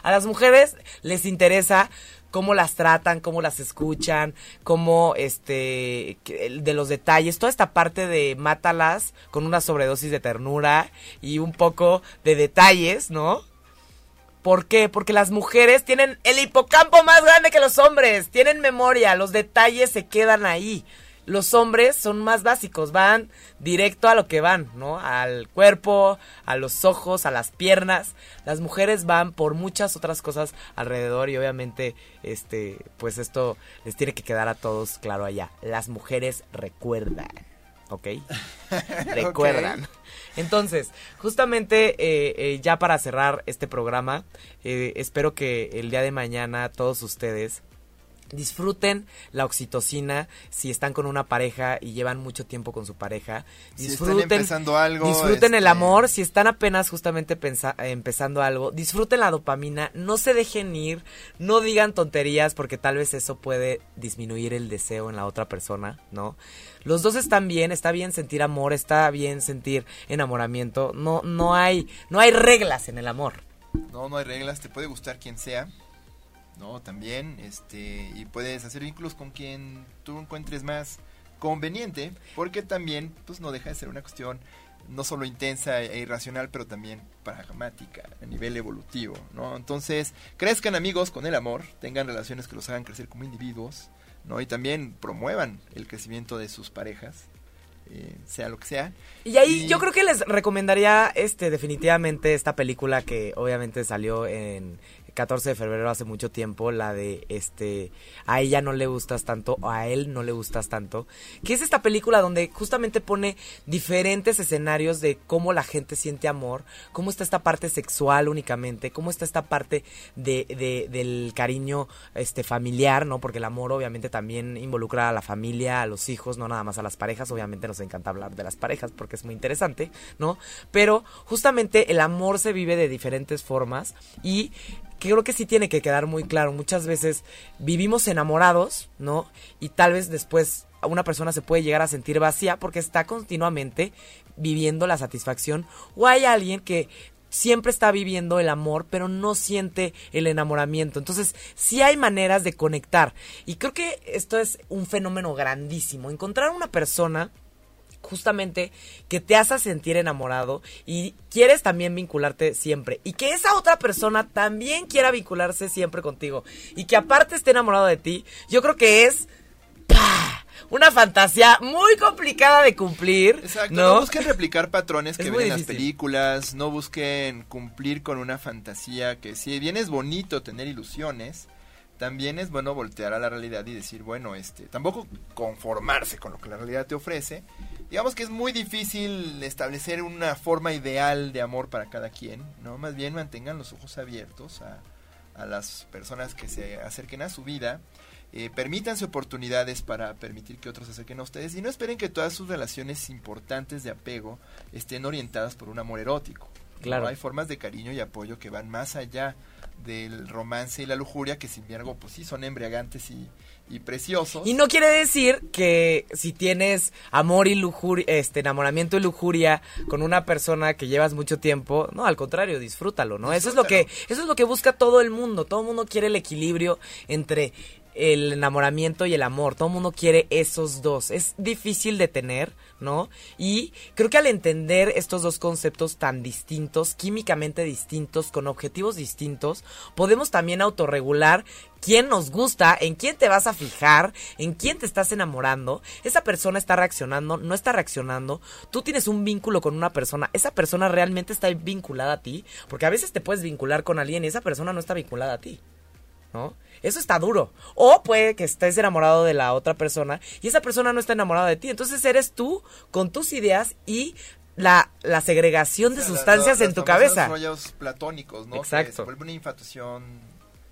A las mujeres les interesa cómo las tratan, cómo las escuchan, cómo, este, de los detalles, toda esta parte de mátalas con una sobredosis de ternura y un poco de detalles, ¿no? ¿Por qué? Porque las mujeres tienen el hipocampo más grande que los hombres, tienen memoria, los detalles se quedan ahí los hombres son más básicos, van directo a lo que van, ¿no? Al cuerpo, a los ojos, a las piernas. Las mujeres van por muchas otras cosas alrededor y obviamente, este, pues esto les tiene que quedar a todos claro allá. Las mujeres recuerdan, ¿ok? recuerdan. Entonces, justamente eh, eh, ya para cerrar este programa, eh, espero que el día de mañana todos ustedes Disfruten la oxitocina si están con una pareja y llevan mucho tiempo con su pareja. Disfruten, algo. Disfruten el este, amor si están apenas justamente empezando algo. Disfruten la dopamina. No se dejen ir. No digan tonterías porque tal vez eso puede disminuir el deseo en la otra persona, ¿no? Los dos están bien. Está bien sentir amor. Está bien sentir enamoramiento. No, no hay, no hay reglas en el amor. No, no hay reglas. Te puede gustar quien sea ¿no? También, este, y puedes hacer vínculos con quien tú encuentres más conveniente, porque también, pues no deja de ser una cuestión no solo intensa e irracional, pero también pragmática, a nivel evolutivo, ¿no? Entonces, crezcan amigos con el amor, tengan relaciones que los hagan crecer como individuos, ¿no? Y también promuevan el crecimiento de sus parejas, eh, sea lo que sea. Y ahí yo creo que les recomendaría este definitivamente esta película que obviamente salió en 14 de febrero hace mucho tiempo, la de este, a ella no le gustas tanto, o a él no le gustas tanto, que es esta película donde justamente pone diferentes escenarios de cómo la gente siente amor, cómo está esta parte sexual únicamente, cómo está esta parte de, de, del cariño este, familiar, ¿no? Porque el amor obviamente también involucra a la familia, a los hijos, no nada más a las parejas, obviamente nos encanta hablar de las parejas porque es muy interesante, ¿no? Pero justamente el amor se vive de diferentes formas y que creo que sí tiene que quedar muy claro. Muchas veces vivimos enamorados, ¿no? Y tal vez después una persona se puede llegar a sentir vacía porque está continuamente viviendo la satisfacción. O hay alguien que siempre está viviendo el amor, pero no siente el enamoramiento. Entonces, sí hay maneras de conectar. Y creo que esto es un fenómeno grandísimo. Encontrar una persona justamente que te hace sentir enamorado y quieres también vincularte siempre y que esa otra persona también quiera vincularse siempre contigo y que aparte esté enamorado de ti, yo creo que es una fantasía muy complicada de cumplir. Exacto, no, busquen replicar patrones que ven en las películas, no busquen cumplir con una fantasía que si bien es bonito tener ilusiones, también es bueno voltear a la realidad y decir, bueno, este, tampoco conformarse con lo que la realidad te ofrece. Digamos que es muy difícil establecer una forma ideal de amor para cada quien, ¿no? Más bien mantengan los ojos abiertos a, a las personas que se acerquen a su vida. Eh, permítanse oportunidades para permitir que otros se acerquen a ustedes y no esperen que todas sus relaciones importantes de apego estén orientadas por un amor erótico. Claro. Hay formas de cariño y apoyo que van más allá del romance y la lujuria, que sin embargo, pues sí, son embriagantes y, y preciosos. Y no quiere decir que si tienes amor y lujuria, este, enamoramiento y lujuria con una persona que llevas mucho tiempo, no, al contrario, disfrútalo, ¿no? Eso es lo que, eso es lo que busca todo el mundo. Todo el mundo quiere el equilibrio entre el enamoramiento y el amor. Todo el mundo quiere esos dos. Es difícil de tener, ¿no? Y creo que al entender estos dos conceptos tan distintos, químicamente distintos, con objetivos distintos, podemos también autorregular quién nos gusta, en quién te vas a fijar, en quién te estás enamorando. Esa persona está reaccionando, no está reaccionando. Tú tienes un vínculo con una persona. Esa persona realmente está vinculada a ti. Porque a veces te puedes vincular con alguien y esa persona no está vinculada a ti. ¿No? Eso está duro. O puede que estés enamorado de la otra persona y esa persona no está enamorada de ti. Entonces eres tú con tus ideas y la, la segregación de sustancias en tu cabeza. rollos platónicos, ¿no? Exacto. Que se vuelve una infatuación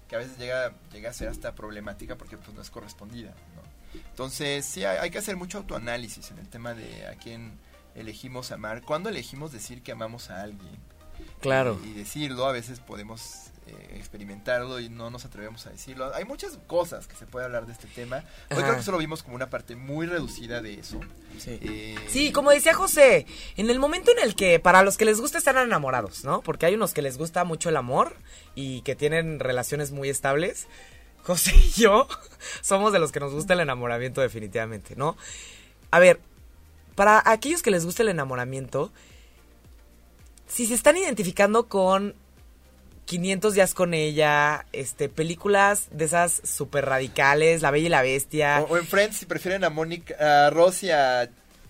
que a veces llega, llega a ser hasta problemática porque pues no es correspondida, ¿no? Entonces, sí, hay, hay que hacer mucho autoanálisis en el tema de a quién elegimos amar. ¿Cuándo elegimos decir que amamos a alguien? Claro. y, y decirlo. A veces podemos eh, experimentarlo y no nos atrevemos a decirlo. Hay muchas cosas que se puede hablar de este tema. Hoy Ajá. creo que solo vimos como una parte muy reducida de eso. Sí. Eh, Sí, como decía José, en el momento en el que para los que les gusta estar enamorados, ¿no? Porque hay unos que les gusta mucho el amor y que tienen relaciones muy estables. José y yo somos de los que nos gusta el enamoramiento definitivamente, ¿no? A ver, para aquellos que les gusta el enamoramiento, si se están identificando con 500 días con ella, este, películas de esas súper radicales, La Bella y la Bestia, O, o en Friends, si prefieren a Mónica, a Ross y a,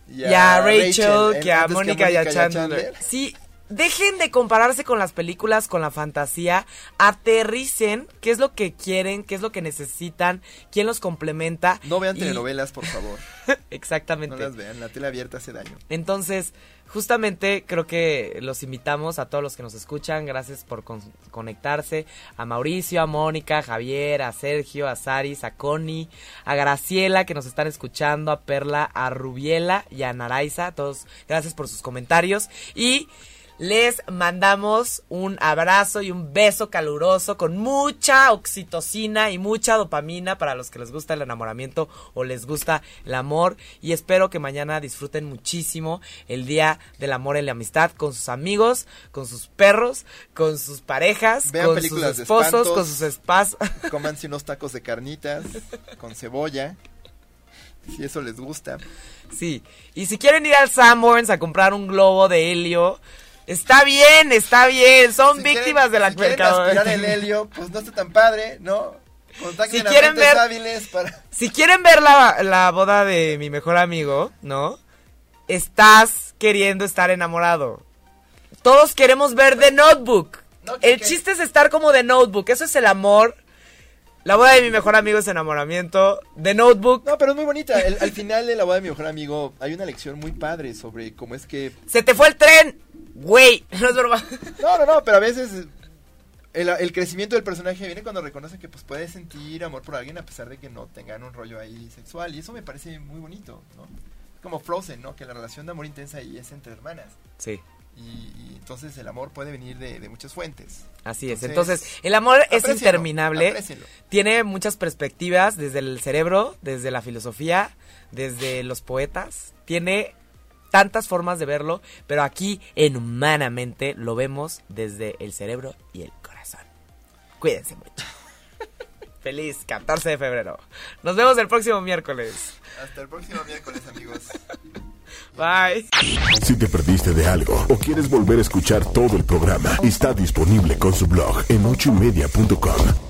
y y a Rachel, que a Mónica y a Chandler. Sí, dejen de compararse con las películas, con la fantasía, aterricen qué es lo que quieren, qué es lo que necesitan, quién los complementa. No vean y- telenovelas, por favor. Exactamente. No las vean, la tele abierta hace daño. Entonces, justamente creo que los invitamos a todos los que nos escuchan. Gracias por con- conectarse. A Mauricio, a Mónica, a Javier, a Sergio, a Saris, a Connie, a Graciela que nos están escuchando, a Perla, a Rubiela y a Naraiza. Todos, gracias por sus comentarios. Y les mandamos un abrazo y un beso caluroso con mucha oxitocina y mucha dopamina para los que les gusta el enamoramiento o les gusta el amor. Y espero que mañana disfruten muchísimo el día del amor y la amistad con sus amigos, con sus perros, con sus parejas, Vean con sus esposos, espantos. con sus espas. Cómanse unos tacos de carnitas con cebolla. Si eso les gusta. Sí. Y si quieren ir al Sanborns a comprar un globo de helio, está bien, está bien. Son Si víctimas quieren- de la si quieren el helio, pues no está tan padre, ¿no? Contacten Si quieren ver- para... Si quieren ver la, la boda de mi mejor amigo, ¿no? Estás queriendo estar enamorado. Todos queremos ver The Notebook. No, que- El que- chiste es estar como The Notebook. Eso es el amor. La boda de mi mejor amigo es enamoramiento. The Notebook. No, pero es muy bonita. El- al final de la boda de mi mejor amigo hay una lección muy padre sobre cómo es que... Se te fue el tren. Güey, no es broma. No, no, no, pero a veces el, el crecimiento del personaje viene cuando reconoce que pues puede sentir amor por alguien a pesar de que no tengan un rollo ahí sexual. Y eso me parece muy bonito, ¿no? Como Frozen, ¿no? Que la relación de amor intensa ahí es entre hermanas. Sí, Y, y entonces el amor puede venir de, de muchas fuentes. así es. Entonces, el amor es interminable. aprécienlo. Tiene muchas perspectivas desde el cerebro, desde la filosofía, desde los poetas. Tiene tantas formas de verlo, pero aquí en Humanamente lo vemos desde el cerebro y el corazón. Cuídense mucho. Feliz 14 de febrero. Nos vemos el próximo miércoles. Hasta el próximo miércoles, amigos. Bye. Si te perdiste de algo o quieres volver a escuchar todo el programa, está disponible con su blog en ochoymedia.com.